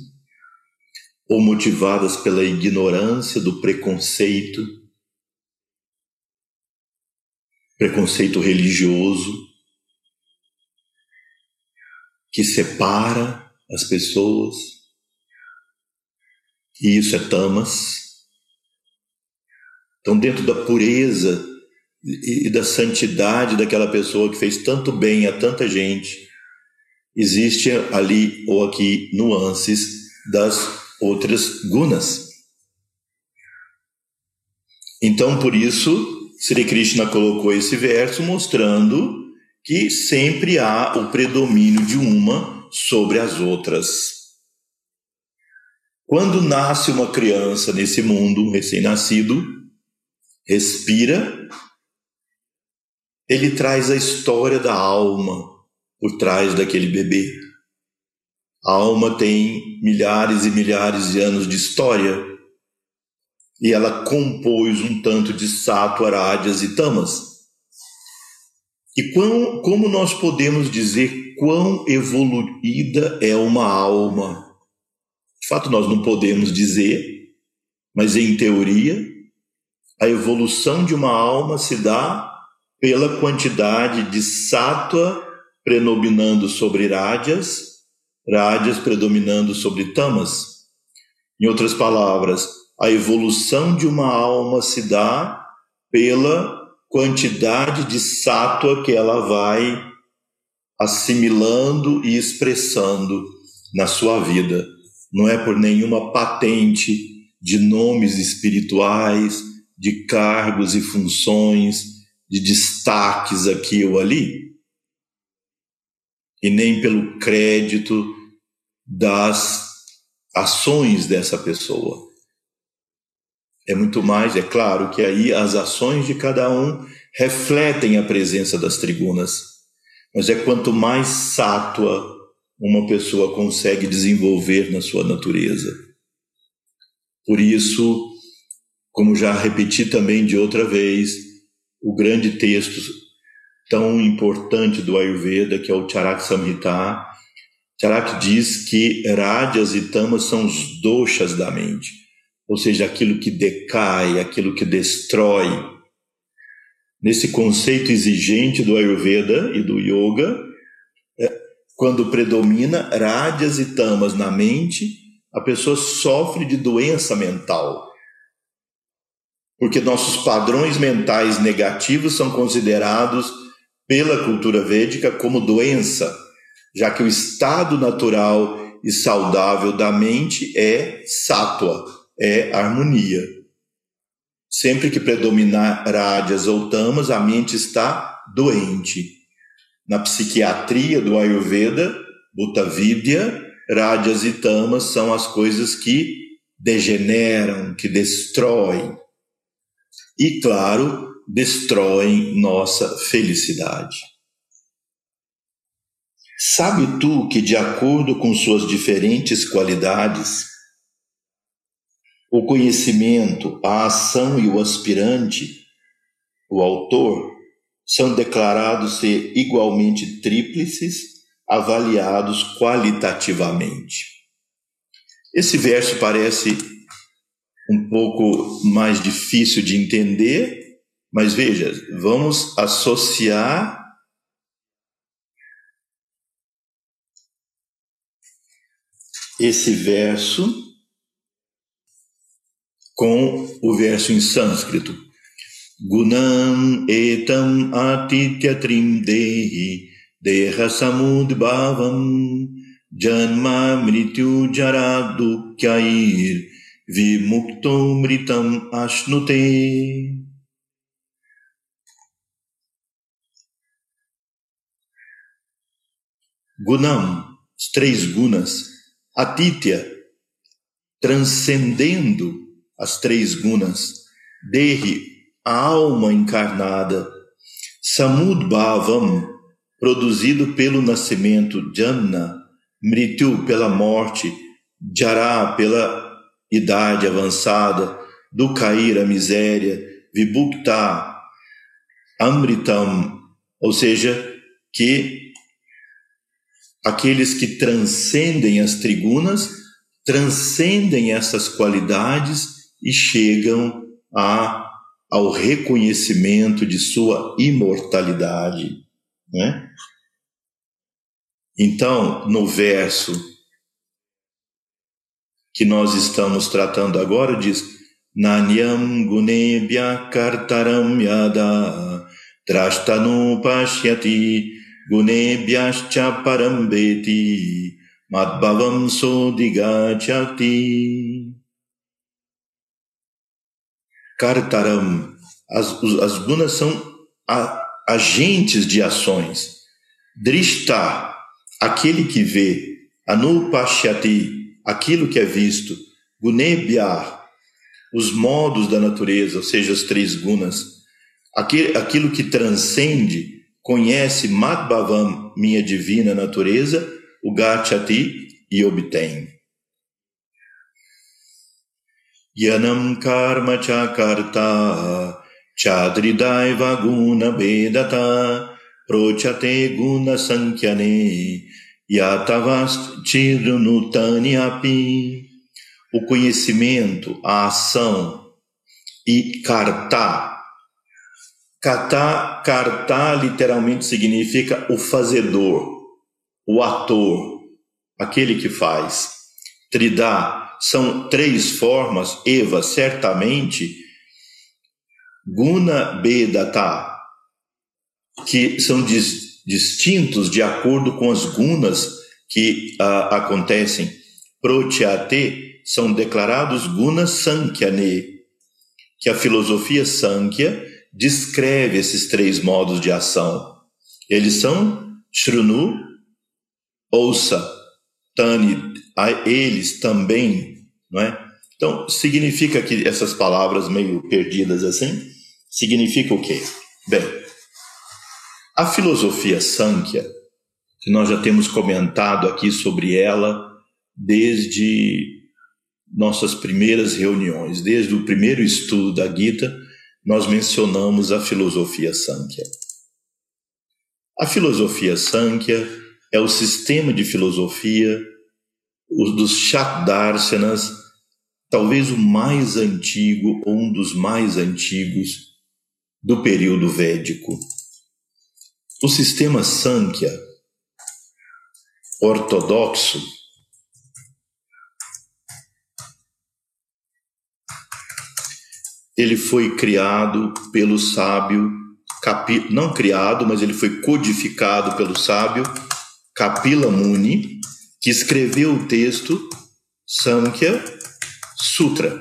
ou motivadas pela ignorância do preconceito, preconceito religioso que separa as pessoas e isso é tamas. Então, dentro da pureza e da santidade daquela pessoa que fez tanto bem a tanta gente, existe ali ou aqui nuances das outras gunas. Então, por isso, Sri Krishna colocou esse verso mostrando que sempre há o predomínio de uma sobre as outras. Quando nasce uma criança nesse mundo, recém-nascido, respira, ele traz a história da alma por trás daquele bebê. A alma tem milhares e milhares de anos de história e ela compôs um tanto de sato, arádias e tamas. E quão, como nós podemos dizer quão evoluída é uma alma? De fato, nós não podemos dizer, mas em teoria, a evolução de uma alma se dá pela quantidade de sattva predominando sobre rádias, rádias predominando sobre tamas. Em outras palavras, a evolução de uma alma se dá pela quantidade de sátua que ela vai assimilando e expressando na sua vida. Não é por nenhuma patente de nomes espirituais, de cargos e funções, de destaques aqui ou ali, e nem pelo crédito das ações dessa pessoa. É muito mais, é claro que aí as ações de cada um refletem a presença das tribunas, mas é quanto mais sátua uma pessoa consegue desenvolver na sua natureza. Por isso, como já repeti também de outra vez, o grande texto tão importante do Ayurveda, que é o Charak Samhita, Charak diz que rádias e tamas são os doshas da mente, ou seja, aquilo que decai, aquilo que destrói. Nesse conceito exigente do Ayurveda e do Yoga, é, quando predomina rádias e tamas na mente, a pessoa sofre de doença mental. Porque nossos padrões mentais negativos são considerados pela cultura védica como doença já que o estado natural e saudável da mente é sátua, é harmonia. Sempre que predominar rádias ou tamas, a mente está doente. Na psiquiatria do Ayurveda, Bhutta Vidya, rádias e tamas são as coisas que degeneram, que destroem. E, claro, destroem nossa felicidade. Sabe tu que, de acordo com suas diferentes qualidades, o conhecimento, a ação e o aspirante, o autor, são declarados ser igualmente tríplices, avaliados qualitativamente. Esse verso parece um pouco mais difícil de entender, mas veja, vamos associar esse verso com o verso em sânscrito. Gunam etam atityatrim dehi deha samudbhavam janma mrityu jara dukyair vimukto mritam ashnute. Gunam, os três gunas, Aditya, transcendendo as três gunas, Dehi, a alma encarnada, Samudbhavam, produzido pelo nascimento, Janna, Mrityu, pela morte, Jara, pela idade avançada, Dukair, a miséria, Vibhukta, Amritam, ou seja, que aqueles que transcendem as tribunas, transcendem essas qualidades e chegam a, ao reconhecimento de sua imortalidade. Né? Então, no verso que nós estamos tratando agora, diz: Nanyam gunebhya kartaram yada drashtanu pashyati Gunebhyascha parambeti madbhavam sodigachati. Kartaram. As, as gunas são a, agentes de ações. Drishta, aquele que vê. Anupashyati, aquilo que é visto. Gunebhya, os modos da natureza, ou seja, as três gunas. Aquilo, que transcende conhece Madhvavam, minha divina natureza, o Gachati e obtém. Yanam karma chakarta chadridaiva guna vedata prochate guna sankyane yatavast chirunutani api. O conhecimento, a ação e karta, Kata, karta literalmente significa o fazedor, o ator, aquele que faz. Tridá são três formas, Eva, certamente, Guna Bedata, que são dis, distintos de acordo com as gunas que uh, acontecem. Protyate são declarados gunas Sankhya-ne, que a filosofia Sankhya descreve esses três modos de ação. Eles são Shrunu, ouça, Tani, a eles também, não é? Então, significa que essas palavras meio perdidas assim, significa o quê? Bem, a filosofia Sankhya, que nós já temos comentado aqui sobre ela desde nossas primeiras reuniões, desde o primeiro estudo da Gita, nós mencionamos a filosofia Sankhya. A filosofia Sankhya é o sistema de filosofia dos Shakdarsanas, talvez o mais antigo ou um dos mais antigos do período védico. O sistema Sankhya ortodoxo ele foi criado pelo sábio não criado, mas ele foi codificado pelo sábio Kapila Muni, que escreveu o texto Sankhya Sutra,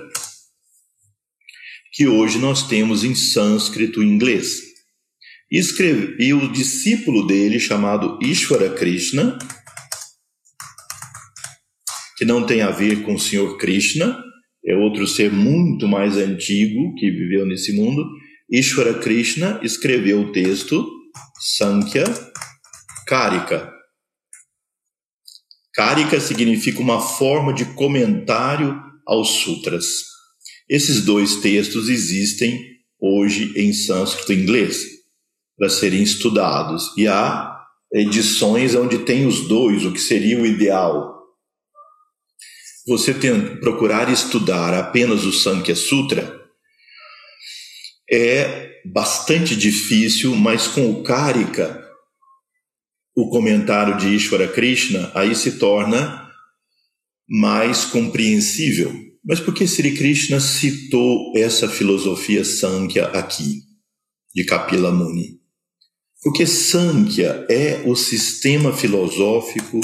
que hoje nós temos em sânscrito e inglês. Escreve, e o discípulo dele, chamado Ishvara Krishna, que não tem a ver com o Senhor Krishna, é outro ser muito mais antigo que viveu nesse mundo. Ishvara Krishna escreveu o texto Sankhya Karika. Karika significa uma forma de comentário aos sutras. Esses dois textos existem hoje em sânscrito e inglês para serem estudados e há edições onde tem os dois, o que seria o ideal você tem, procurar estudar apenas o Sankhya Sutra é bastante difícil, mas com o Karika, o comentário de Ishvara Krishna, aí se torna mais compreensível. Mas por que Sri Krishna citou essa filosofia Sankhya aqui, de Kapila Muni? Porque Sankhya é o sistema filosófico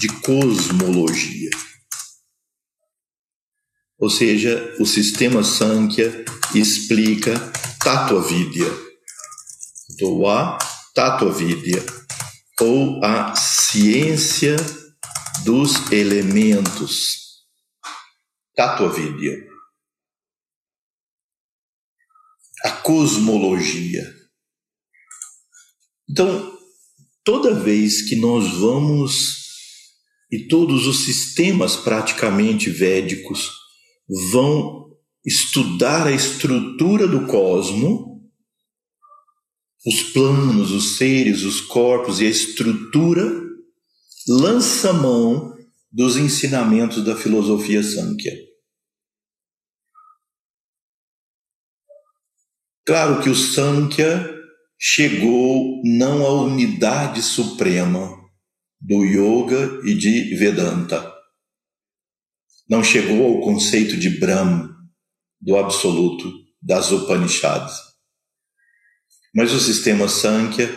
de cosmologia ou seja, o sistema Sankhya explica Tattvavidya, Doa Tattvavidya, ou a ciência dos elementos, Tattvavidya. A cosmologia. Então, toda vez que nós vamos, e todos os sistemas praticamente védicos, vão estudar a estrutura do cosmo, os planos, os seres, os corpos e a estrutura, lança mão dos ensinamentos da filosofia Sankhya. Claro que o Sankhya chegou não à unidade suprema do yoga e de Vedanta não chegou ao conceito de Brahma, do absoluto, das Upanishads. Mas o sistema Sankhya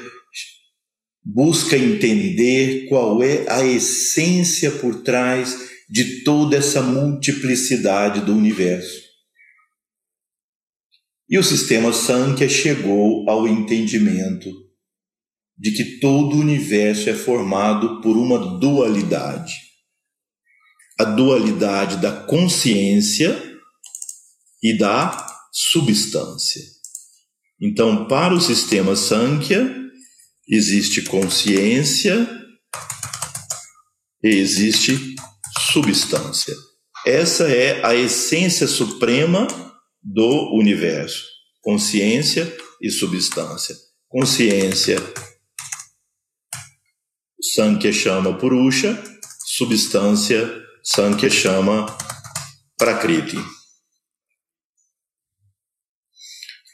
busca entender qual é a essência por trás de toda essa multiplicidade do universo. E o sistema Sankhya chegou ao entendimento de que todo o universo é formado por uma dualidade a dualidade da consciência e da substância. Então, para o sistema Sankhya, existe consciência e existe substância. Essa é a essência suprema do universo: consciência e substância. Consciência, Sankhya chama Purusha, substância, Sankhya chama Prakriti.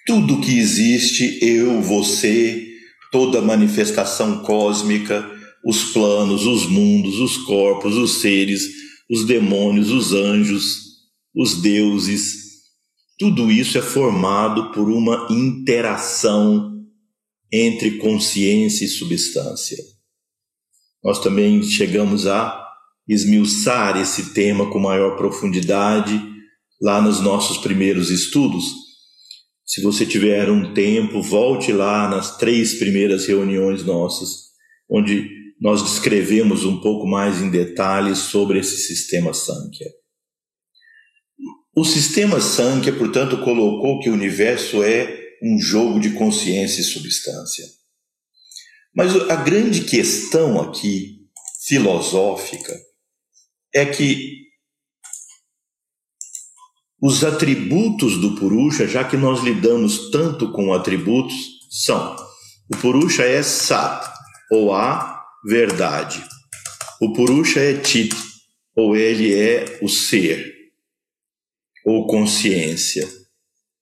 Tudo que existe, eu, você, toda manifestação cósmica, os planos, os mundos, os corpos, os seres, os demônios, os anjos, os deuses, tudo isso é formado por uma interação entre consciência e substância. Nós também chegamos a esmiuçar esse tema com maior profundidade lá nos nossos primeiros estudos. Se você tiver um tempo, volte lá nas três primeiras reuniões nossas, onde nós descrevemos um pouco mais em detalhes sobre esse sistema Sankhya. O sistema Sankhya, portanto, colocou que o universo é um jogo de consciência e substância. Mas a grande questão aqui, filosófica, é que os atributos do Purusha, já que nós lidamos tanto com atributos, são: o Purusha é Sat, ou a verdade. O Purusha é Chit, ou ele é o ser, ou consciência.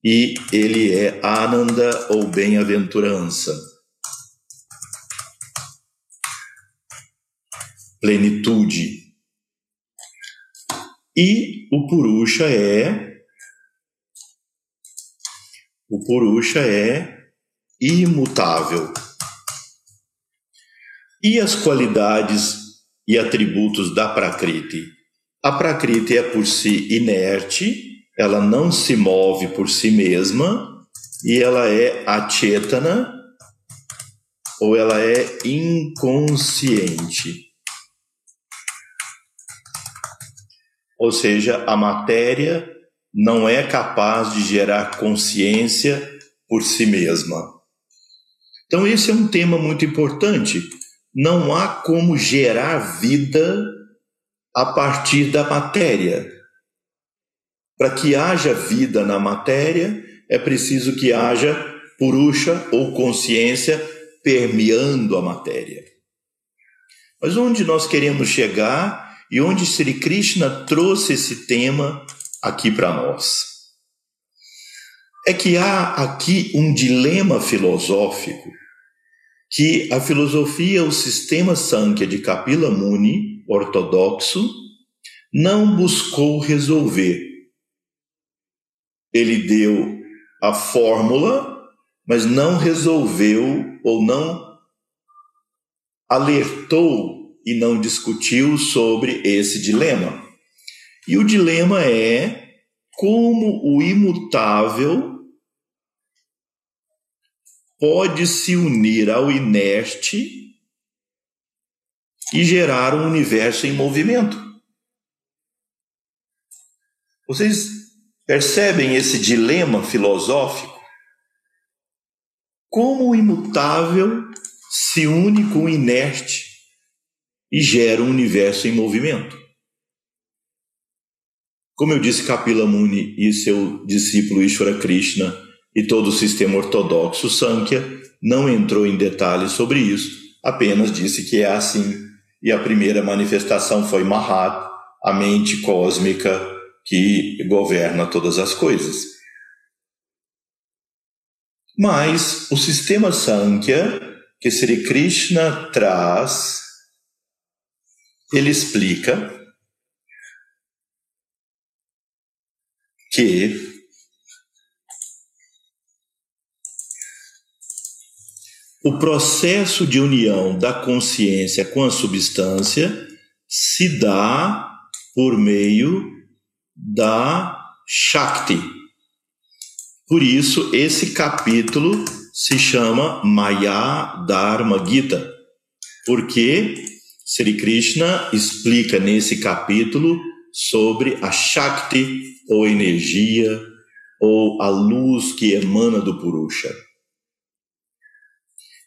E ele é Ananda, ou bem-aventurança. Plenitude. E o Purusha é o Purusha é imutável. E as qualidades e atributos da Prakriti? A Prakriti é por si inerte, ela não se move por si mesma e ela é achetana ou ela é inconsciente. Ou seja, a matéria não é capaz de gerar consciência por si mesma. Então, esse é um tema muito importante. Não há como gerar vida a partir da matéria. Para que haja vida na matéria, é preciso que haja purusha ou consciência permeando a matéria. Mas onde nós queremos chegar e onde Sri Krishna trouxe esse tema aqui para nós. É que há aqui um dilema filosófico que a filosofia, o sistema Sankhya de Kapila Muni, ortodoxo, não buscou resolver. Ele deu a fórmula, mas não resolveu ou não alertou e não discutiu sobre esse dilema. E o dilema é como o imutável pode se unir ao inerte e gerar um universo em movimento. Vocês percebem esse dilema filosófico? Como o imutável se une com o inerte e gera um universo em movimento. Como eu disse, Kapila Muni e seu discípulo Ishvara Krishna e todo o sistema ortodoxo Sankhya não entrou em detalhes sobre isso, apenas disse que é assim. E a primeira manifestação foi Mahat, a mente cósmica que governa todas as coisas. Mas o sistema Sankhya que Sri Krishna traz ele explica que o processo de união da consciência com a substância se dá por meio da Shakti. Por isso, esse capítulo se chama Maya Dharma Gita, porque Sri Krishna explica nesse capítulo sobre a Shakti, ou energia, ou a luz que emana do Purusha.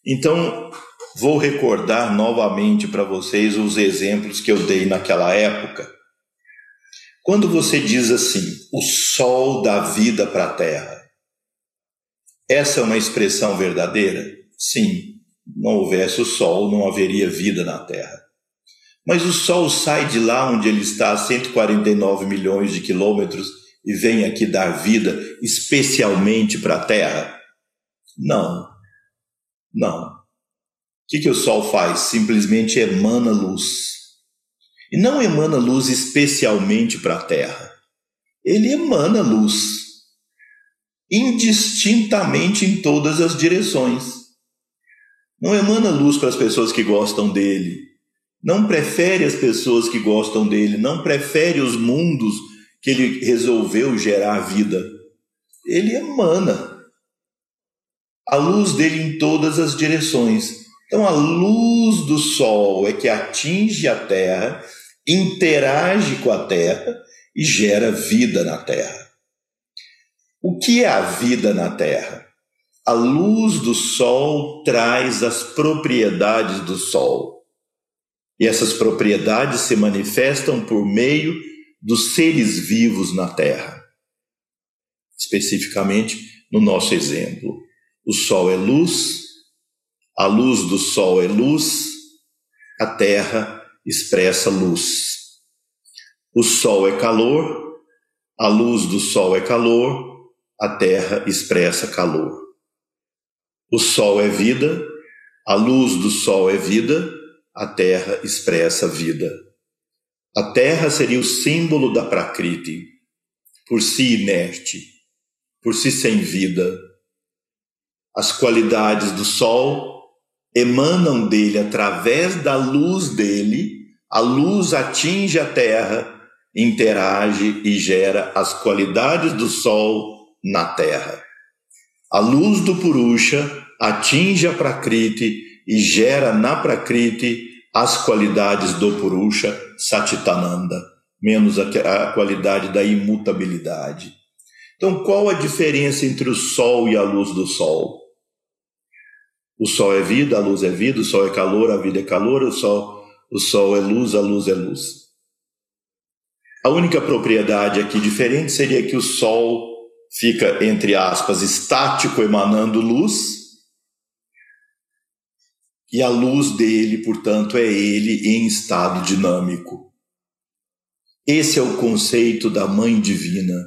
Então, vou recordar novamente para vocês os exemplos que eu dei naquela época. Quando você diz assim, o sol dá vida para a terra, essa é uma expressão verdadeira? Sim, não houvesse o sol, não haveria vida na terra. Mas o Sol sai de lá onde ele está, a 149 milhões de quilômetros, e vem aqui dar vida especialmente para a Terra? Não. Não. O que, que o Sol faz? Simplesmente emana luz. E não emana luz especialmente para a Terra. Ele emana luz. indistintamente em todas as direções. Não emana luz para as pessoas que gostam dele, não prefere as pessoas que gostam dele, não prefere os mundos que ele resolveu gerar vida. Ele emana a luz dele em todas as direções. Então, a luz do sol é que atinge a terra, interage com a terra e gera vida na terra. O que é a vida na terra? A luz do sol traz as propriedades do sol. E essas propriedades se manifestam por meio dos seres vivos na Terra. Especificamente, no nosso exemplo, o Sol é luz, a luz do Sol é luz, a Terra expressa luz. O Sol é calor, a luz do Sol é calor, a Terra expressa calor. O Sol é vida, a luz do Sol é vida, a terra expressa vida. A terra seria o símbolo da Prakriti, por si inerte, por si sem vida. As qualidades do sol emanam dele através da luz dele, a luz atinge a terra, interage e gera as qualidades do sol na terra. A luz do Purusha atinge a Prakriti e gera na Prakriti as qualidades do Purusha Satitananda, menos a, a qualidade da imutabilidade. Então, qual a diferença entre o Sol e a luz do Sol? O Sol é vida, a luz é vida, o Sol é calor, a vida é calor, o Sol, o sol é luz, a luz é luz. A única propriedade aqui diferente seria que o Sol fica, entre aspas, estático, emanando luz, e a luz dele, portanto, é ele em estado dinâmico. Esse é o conceito da Mãe Divina,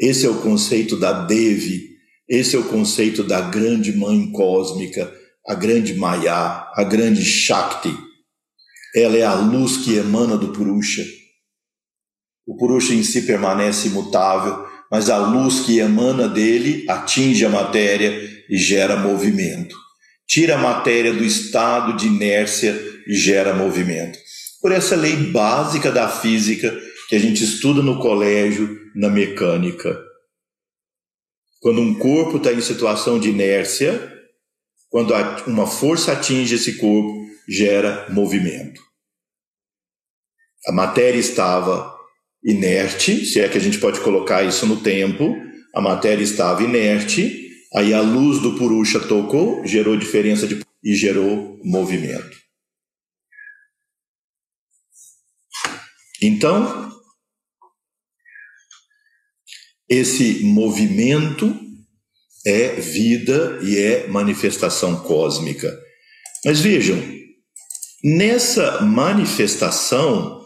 esse é o conceito da Devi, esse é o conceito da grande Mãe Cósmica, a grande Maya, a grande Shakti. Ela é a luz que emana do Purusha. O Purusha em si permanece imutável, mas a luz que emana dele atinge a matéria e gera movimento tira a matéria do estado de inércia e gera movimento. Por essa lei básica da física que a gente estuda no colégio, na mecânica. Quando um corpo está em situação de inércia, quando uma força atinge esse corpo, gera movimento. A matéria estava inerte, se é que a gente pode colocar isso no tempo, a matéria estava inerte, Aí a luz do Purusha tocou, gerou diferença de e gerou movimento. Então, esse movimento é vida e é manifestação cósmica. Mas vejam, nessa manifestação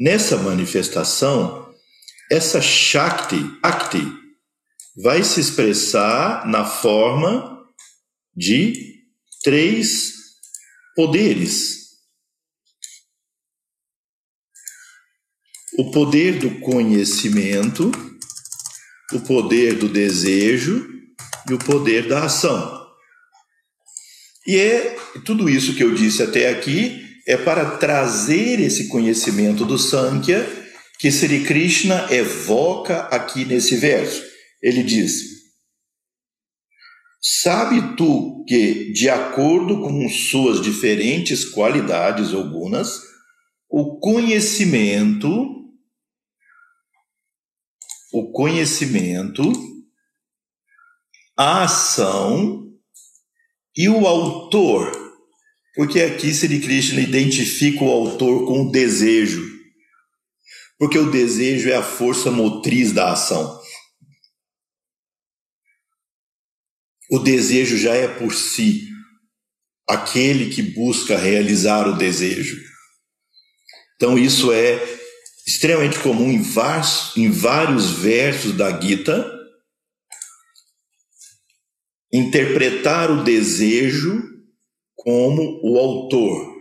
Nessa manifestação, essa Shakti, Shakti vai se expressar na forma de três poderes. O poder do conhecimento, o poder do desejo e o poder da ação. E é tudo isso que eu disse até aqui é para trazer esse conhecimento do Sankhya que Sri Krishna evoca aqui nesse verso. Ele diz: Sabe tu que, de acordo com suas diferentes qualidades algumas, o conhecimento, o conhecimento, a ação e o autor porque aqui Sri Krishna identifica o autor com o desejo. Porque o desejo é a força motriz da ação. O desejo já é por si aquele que busca realizar o desejo. Então, isso é extremamente comum em vários, em vários versos da Gita. Interpretar o desejo como o autor.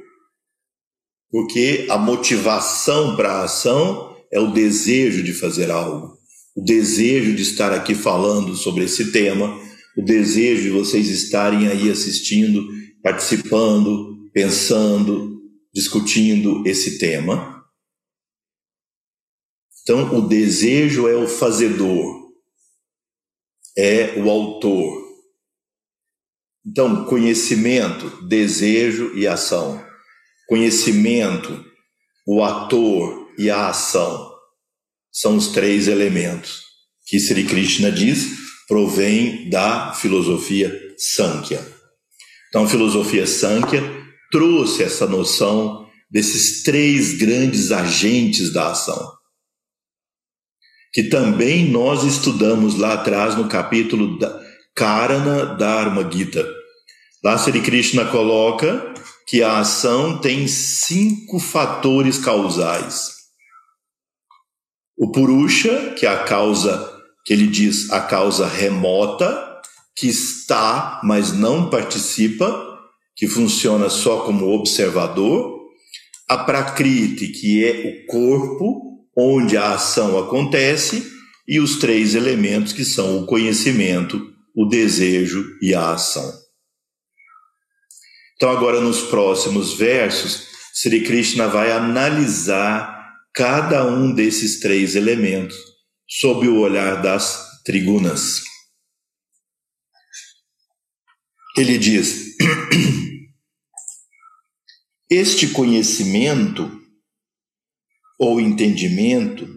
Porque a motivação para a ação é o desejo de fazer algo, o desejo de estar aqui falando sobre esse tema, o desejo de vocês estarem aí assistindo, participando, pensando, discutindo esse tema. Então, o desejo é o fazedor, é o autor. Então, conhecimento, desejo e ação. Conhecimento, o ator e a ação são os três elementos que Sri Krishna diz provém da filosofia Sankhya. Então, a filosofia Sankhya trouxe essa noção desses três grandes agentes da ação, que também nós estudamos lá atrás no capítulo da Karana Dharma Gita. Lá Sri Krishna coloca que a ação tem cinco fatores causais. O Purusha, que é a causa, que ele diz a causa remota, que está, mas não participa, que funciona só como observador. A Prakriti, que é o corpo, onde a ação acontece, e os três elementos que são o conhecimento, o desejo e a ação. Então, agora nos próximos versos, Sri Krishna vai analisar cada um desses três elementos sob o olhar das trigunas. Ele diz: Este conhecimento ou entendimento,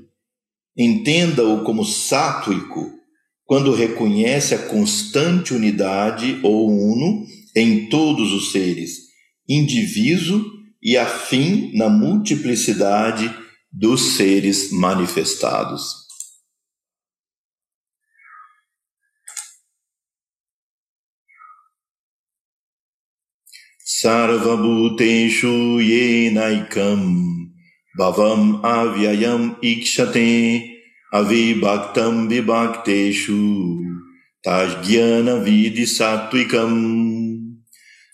entenda-o como sátuico quando reconhece a constante unidade ou uno em todos os seres, indiviso e afim na multiplicidade dos seres manifestados. Sarvabhuteshu yenaikam bhavam avyayam ikshate avibhaktam vibhakteshu tajgyana vidi satvikam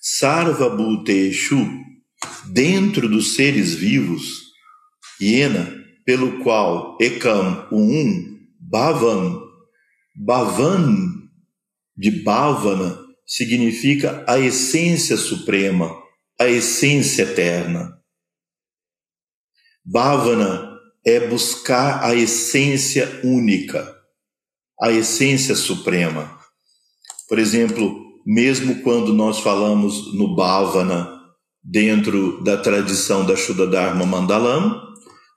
sarvabhuteshu dentro dos seres vivos yena pelo qual ekam o um bhavam bhavan de bhavana significa a essência suprema a essência eterna bhavana é buscar a essência única, a essência suprema. Por exemplo, mesmo quando nós falamos no Bhavana, dentro da tradição da Shuddha Dharma Mandalam,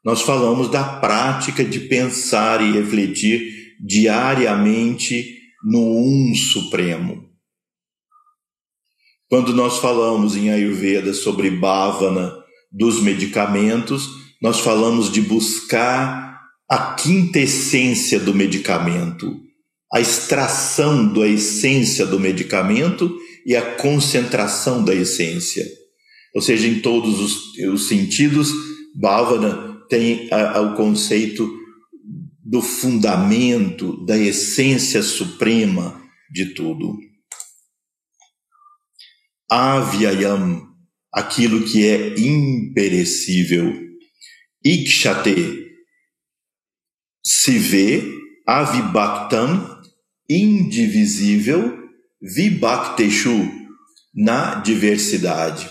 nós falamos da prática de pensar e refletir diariamente no Um Supremo. Quando nós falamos em Ayurveda sobre Bhavana dos medicamentos, nós falamos de buscar a quinta essência do medicamento, a extração da essência do medicamento e a concentração da essência. Ou seja, em todos os, os sentidos, Bhavana tem a, a, o conceito do fundamento, da essência suprema de tudo. Avyayam, aquilo que é imperecível. Ikshate, se vê, avibhaktam, indivisível, vibhakteshu, na diversidade.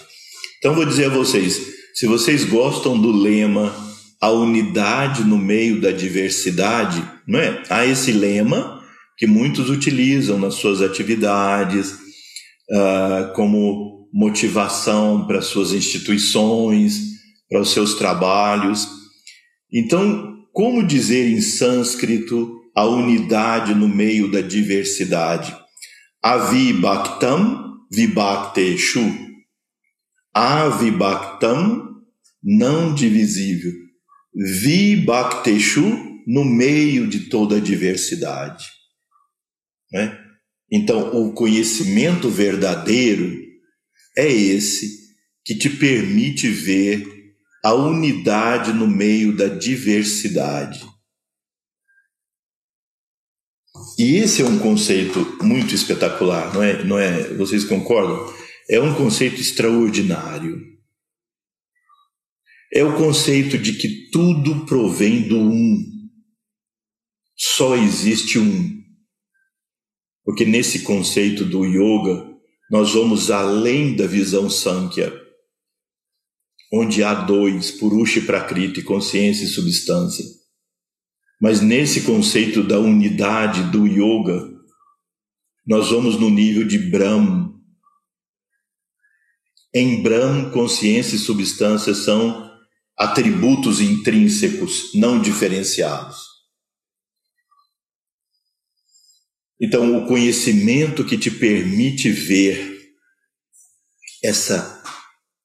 Então vou dizer a vocês, se vocês gostam do lema a unidade no meio da diversidade, não é? Há esse lema que muitos utilizam nas suas atividades uh, como motivação para suas instituições, para os seus trabalhos. Então, como dizer em sânscrito a unidade no meio da diversidade? Avibhaktam vibhakteshu. Avibhaktam, não divisível. Vibhakteshu, no meio de toda a diversidade. Né? Então, o conhecimento verdadeiro é esse que te permite ver a unidade no meio da diversidade. E esse é um conceito muito espetacular, não é? Não é? Vocês concordam? É um conceito extraordinário. É o conceito de que tudo provém do um. Só existe um. Porque nesse conceito do yoga, nós vamos além da visão Sankhya, onde há dois, Purusha e Prakriti, consciência e substância. Mas nesse conceito da unidade do yoga, nós vamos no nível de Brahm. Em Brahm, consciência e substância são atributos intrínsecos, não diferenciados. Então, o conhecimento que te permite ver essa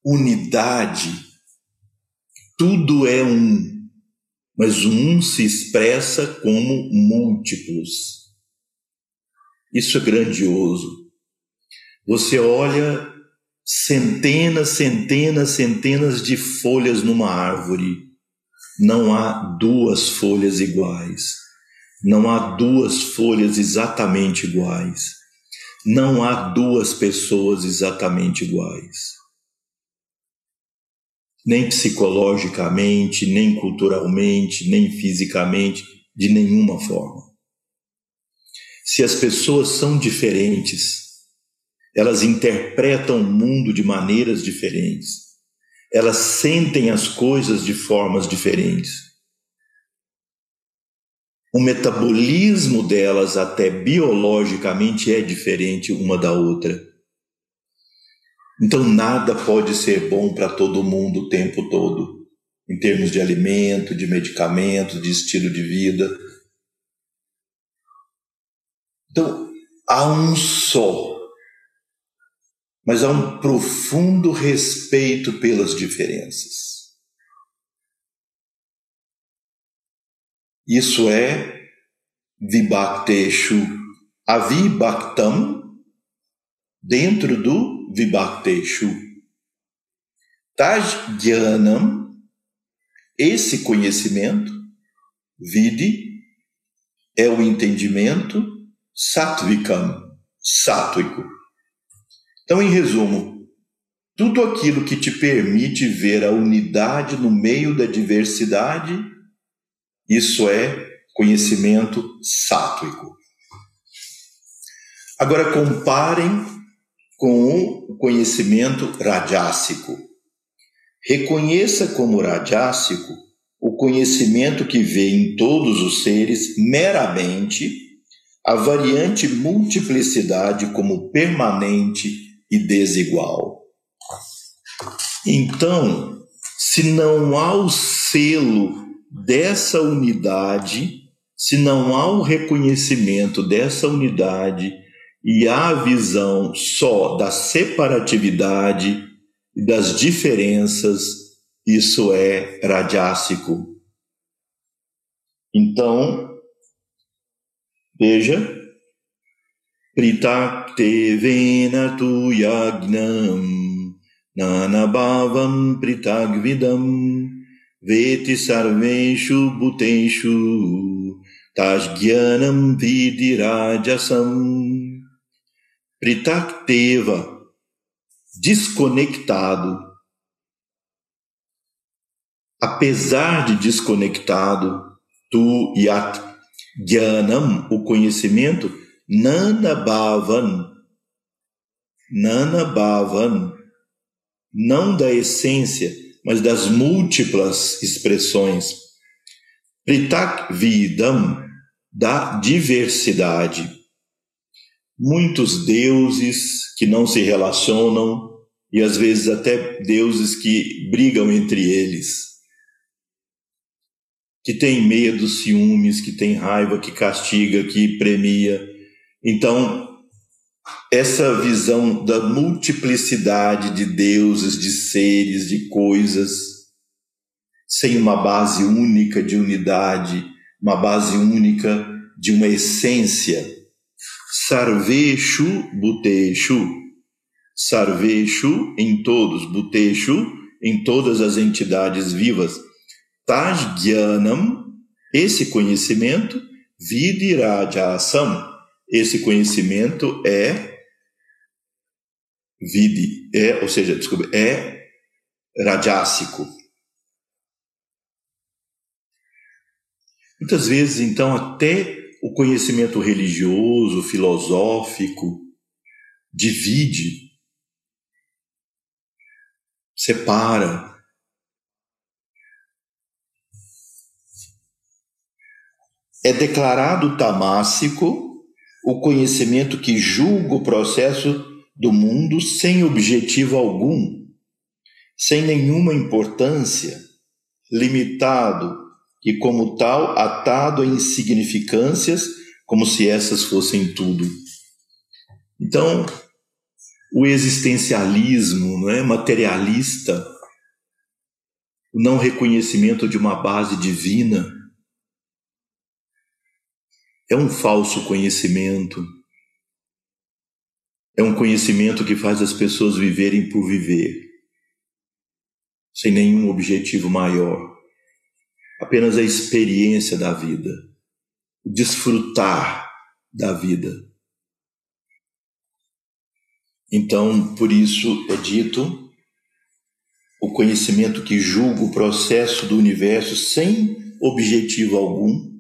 unidade, tudo é um, mas um se expressa como múltiplos. Isso é grandioso. Você olha centenas, centenas, centenas de folhas numa árvore. Não há duas folhas iguais. Não há duas folhas exatamente iguais. Não há duas pessoas exatamente iguais. Nem psicologicamente, nem culturalmente, nem fisicamente, de nenhuma forma. Se as pessoas são diferentes, elas interpretam o mundo de maneiras diferentes, elas sentem as coisas de formas diferentes o metabolismo delas, até biologicamente, é diferente uma da outra. Então, nada pode ser bom para todo mundo o tempo todo, em termos de alimento, de medicamento, de estilo de vida. Então, há um só, mas há um profundo respeito pelas diferenças. Isso é Vibhakteshu Avibhaktam dentro do Vibhakteshu. Tajgyanam, esse conhecimento, Vidi, é o entendimento Satvikam, sátrico. Então, em resumo, tudo aquilo que te permite ver a unidade no meio da diversidade isso é conhecimento sátrico. Agora comparem com o conhecimento rajásico. Reconheça como rajásico o conhecimento que vê em todos os seres meramente a variante multiplicidade como permanente e desigual. Então, se não há o selo dessa unidade, se não há o reconhecimento dessa unidade e a visão só da separatividade e das diferenças, isso é rajásico. Então, veja, Pritakte tu yagnam nanabhavam pritagvidam Veti sarveshu bhuteshu tasgyanam vidirajasam. Pritakteva, desconectado. Apesar de desconectado, tu yat gyanam, o conhecimento, nana bhavan, nana não da essência, mas das múltiplas expressões. Pritak Vidam, da diversidade. Muitos deuses que não se relacionam e às vezes até deuses que brigam entre eles. Que tem medo, ciúmes, que tem raiva, que castiga, que premia. Então, essa visão da multiplicidade de deuses, de seres, de coisas, sem uma base única de unidade, uma base única de uma essência. Sarveshu Buteshu. Sarveshu em todos, Buteshu em todas as entidades vivas. Tajjanam, esse conhecimento, Vidirajaasam, esse conhecimento é vidi, é, ou seja, desculpa, é rajásico. Muitas vezes, então, até o conhecimento religioso, filosófico, divide, separa. É declarado tamássico o conhecimento que julga o processo do mundo sem objetivo algum, sem nenhuma importância, limitado e, como tal, atado a insignificâncias, como se essas fossem tudo. Então, o existencialismo não é materialista, o não reconhecimento de uma base divina, é um falso conhecimento. É um conhecimento que faz as pessoas viverem por viver, sem nenhum objetivo maior apenas a experiência da vida, o desfrutar da vida. Então, por isso é dito o conhecimento que julga o processo do universo sem objetivo algum,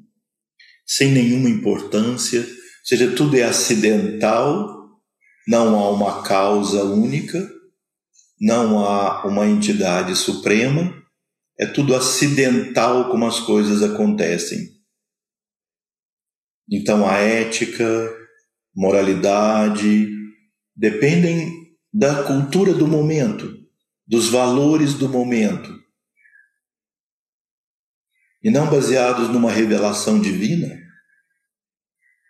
sem nenhuma importância, ou seja, tudo é acidental, não há uma causa única, não há uma entidade suprema, é tudo acidental como as coisas acontecem. Então a ética, moralidade dependem da cultura do momento, dos valores do momento. E não baseados numa revelação divina.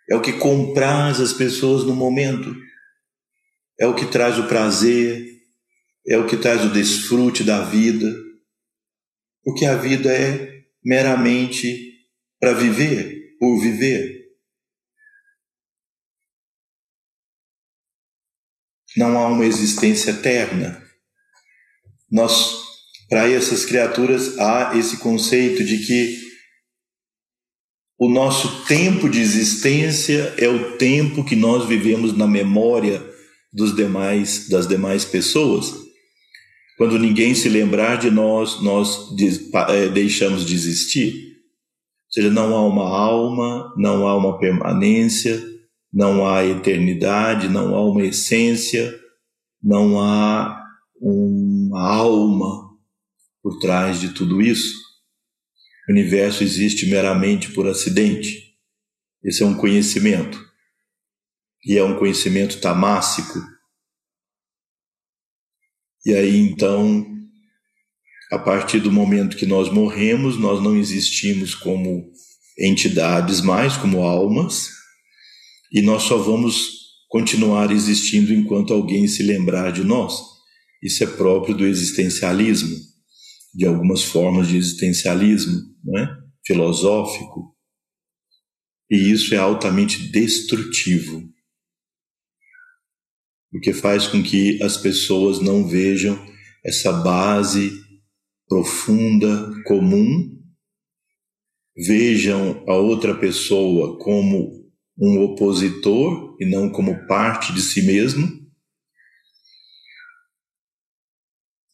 É o que compraz as pessoas no momento. É o que traz o prazer, é o que traz o desfrute da vida porque a vida é meramente para viver, por viver. Não há uma existência eterna. Nós, para essas criaturas, há esse conceito de que o nosso tempo de existência é o tempo que nós vivemos na memória dos demais das demais pessoas. Quando ninguém se lembrar de nós, nós é, deixamos de existir. Ou seja, não há uma alma, não há uma permanência, não há eternidade, não há uma essência, não há uma alma por trás de tudo isso. O universo existe meramente por acidente. Esse é um conhecimento. E é um conhecimento tamássico e aí então, a partir do momento que nós morremos, nós não existimos como entidades mais, como almas, e nós só vamos continuar existindo enquanto alguém se lembrar de nós. Isso é próprio do existencialismo, de algumas formas de existencialismo, não é? filosófico. E isso é altamente destrutivo o que faz com que as pessoas não vejam essa base profunda, comum, vejam a outra pessoa como um opositor e não como parte de si mesmo,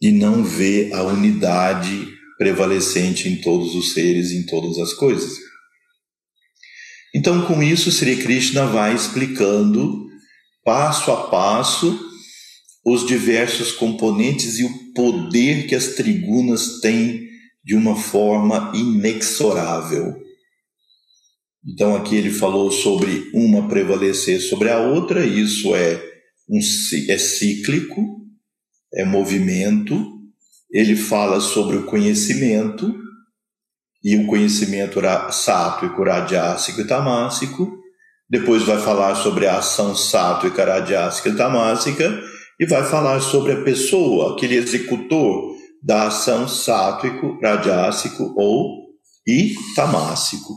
e não vê a unidade prevalecente em todos os seres, em todas as coisas. Então, com isso, Sri Krishna vai explicando passo a passo os diversos componentes e o poder que as trigunas têm de uma forma inexorável. Então aqui ele falou sobre uma prevalecer sobre a outra, isso é um é cíclico, é movimento. Ele fala sobre o conhecimento e o conhecimento sático, radiásico e tamásico depois vai falar sobre a ação sato e karadyásica e tamásica e vai falar sobre a pessoa, aquele executor da ação sátrico, radiásico ou e tamásico.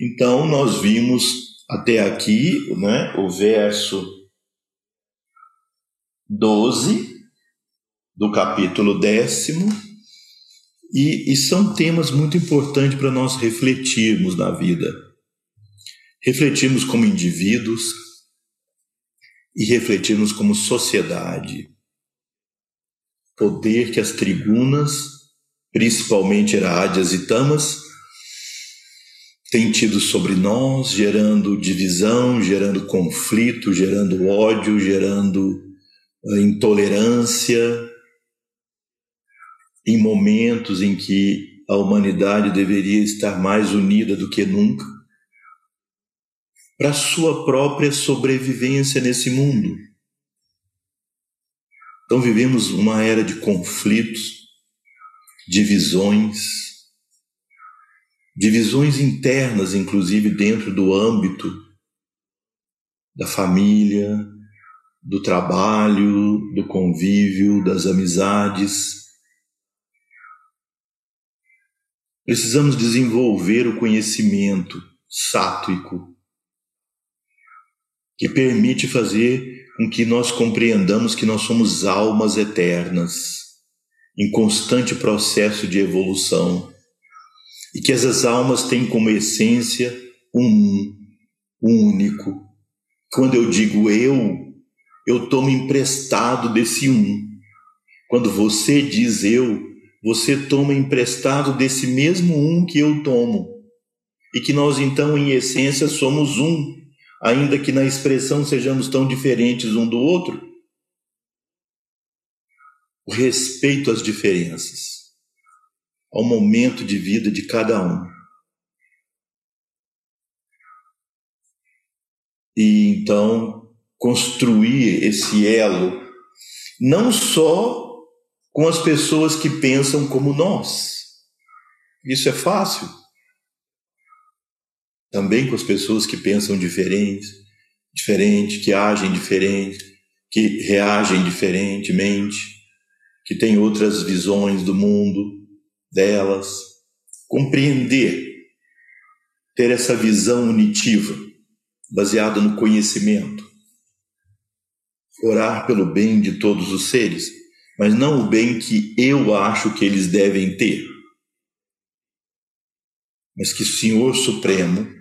Então nós vimos até aqui, né, o verso 12 do capítulo décimo, e, e são temas muito importantes para nós refletirmos na vida refletirmos como indivíduos e refletirmos como sociedade. Poder que as tribunas, principalmente Herádias e Tamas, tem tido sobre nós, gerando divisão, gerando conflito, gerando ódio, gerando eh, intolerância, em momentos em que a humanidade deveria estar mais unida do que nunca, para sua própria sobrevivência nesse mundo. Então vivemos uma era de conflitos, divisões, divisões internas, inclusive dentro do âmbito da família, do trabalho, do convívio, das amizades. Precisamos desenvolver o conhecimento sátrico que permite fazer com que nós compreendamos que nós somos almas eternas, em constante processo de evolução, e que essas almas têm como essência um, um único. Quando eu digo eu, eu tomo emprestado desse um. Quando você diz eu, você toma emprestado desse mesmo um que eu tomo. E que nós então, em essência, somos um, ainda que na expressão sejamos tão diferentes um do outro, o respeito às diferenças, ao momento de vida de cada um. E então construir esse elo, não só com as pessoas que pensam como nós. Isso é fácil também com as pessoas que pensam diferente, diferente, que agem diferente, que reagem diferentemente, que têm outras visões do mundo delas. Compreender, ter essa visão unitiva, baseada no conhecimento. Orar pelo bem de todos os seres, mas não o bem que eu acho que eles devem ter, mas que o Senhor Supremo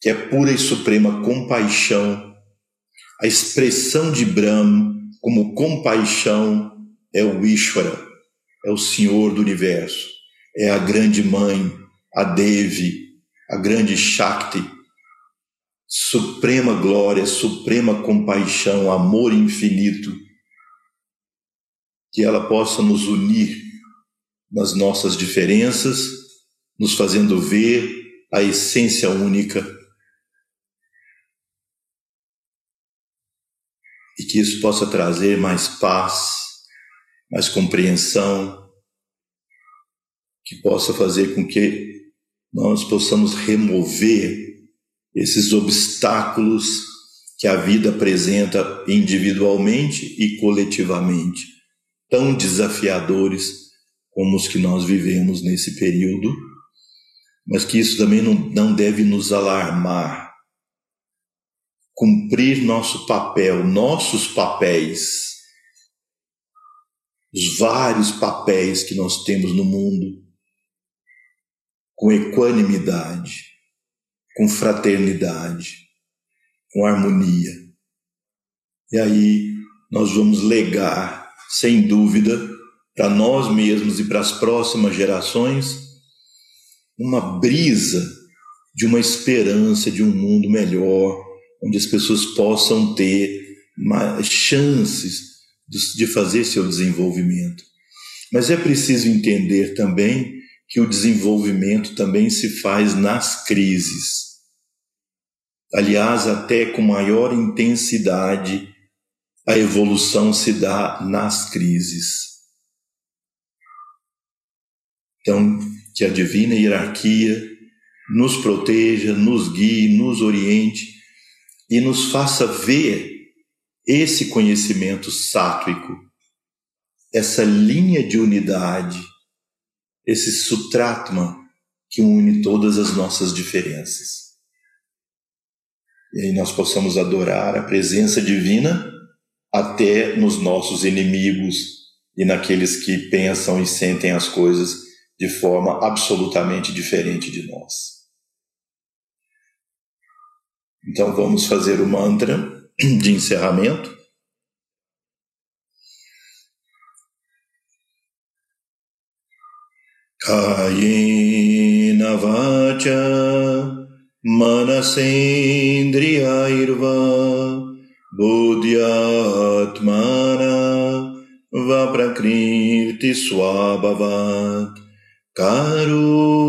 que é pura e suprema compaixão. A expressão de Brahma como compaixão é o Ishvara, é o Senhor do universo, é a grande mãe, a Devi, a grande Shakti, suprema glória, suprema compaixão, amor infinito, que ela possa nos unir nas nossas diferenças, nos fazendo ver a essência única e que isso possa trazer mais paz, mais compreensão, que possa fazer com que nós possamos remover esses obstáculos que a vida apresenta individualmente e coletivamente, tão desafiadores como os que nós vivemos nesse período, mas que isso também não, não deve nos alarmar, cumprir nosso papel, nossos papéis, os vários papéis que nós temos no mundo, com equanimidade, com fraternidade, com harmonia. E aí nós vamos legar, sem dúvida, para nós mesmos e para as próximas gerações, uma brisa de uma esperança de um mundo melhor, onde as pessoas possam ter chances de fazer seu desenvolvimento. Mas é preciso entender também que o desenvolvimento também se faz nas crises. Aliás, até com maior intensidade, a evolução se dá nas crises. Então, que a divina hierarquia nos proteja, nos guie, nos oriente e nos faça ver esse conhecimento sátrico, essa linha de unidade, esse sutratma que une todas as nossas diferenças. E aí nós possamos adorar a presença divina até nos nossos inimigos e naqueles que pensam e sentem as coisas de forma absolutamente diferente de nós. Então vamos fazer o mantra de encerramento. Kayena vacha manasendriyairva buddhyatmana vaprakriti swabhavat karu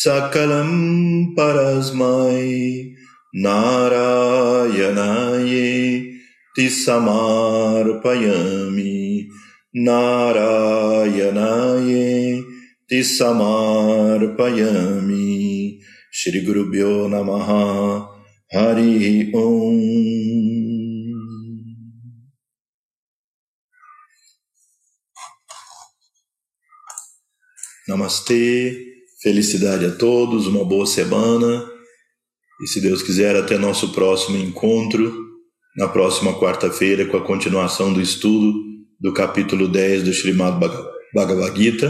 Sakalam Parasmai Narayanaye Tisamarpayami Narayanaye Tisamarpayami Shri Gurubhyo Namaha Hari Om Namaste felicidade a todos, uma boa semana e, se Deus quiser, até nosso próximo encontro, na próxima quarta-feira, com a continuação do estudo do capítulo 10 do Srimad Bhagavad Gita,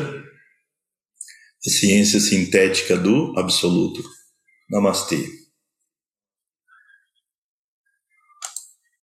a ciência sintética do absoluto. Namastê.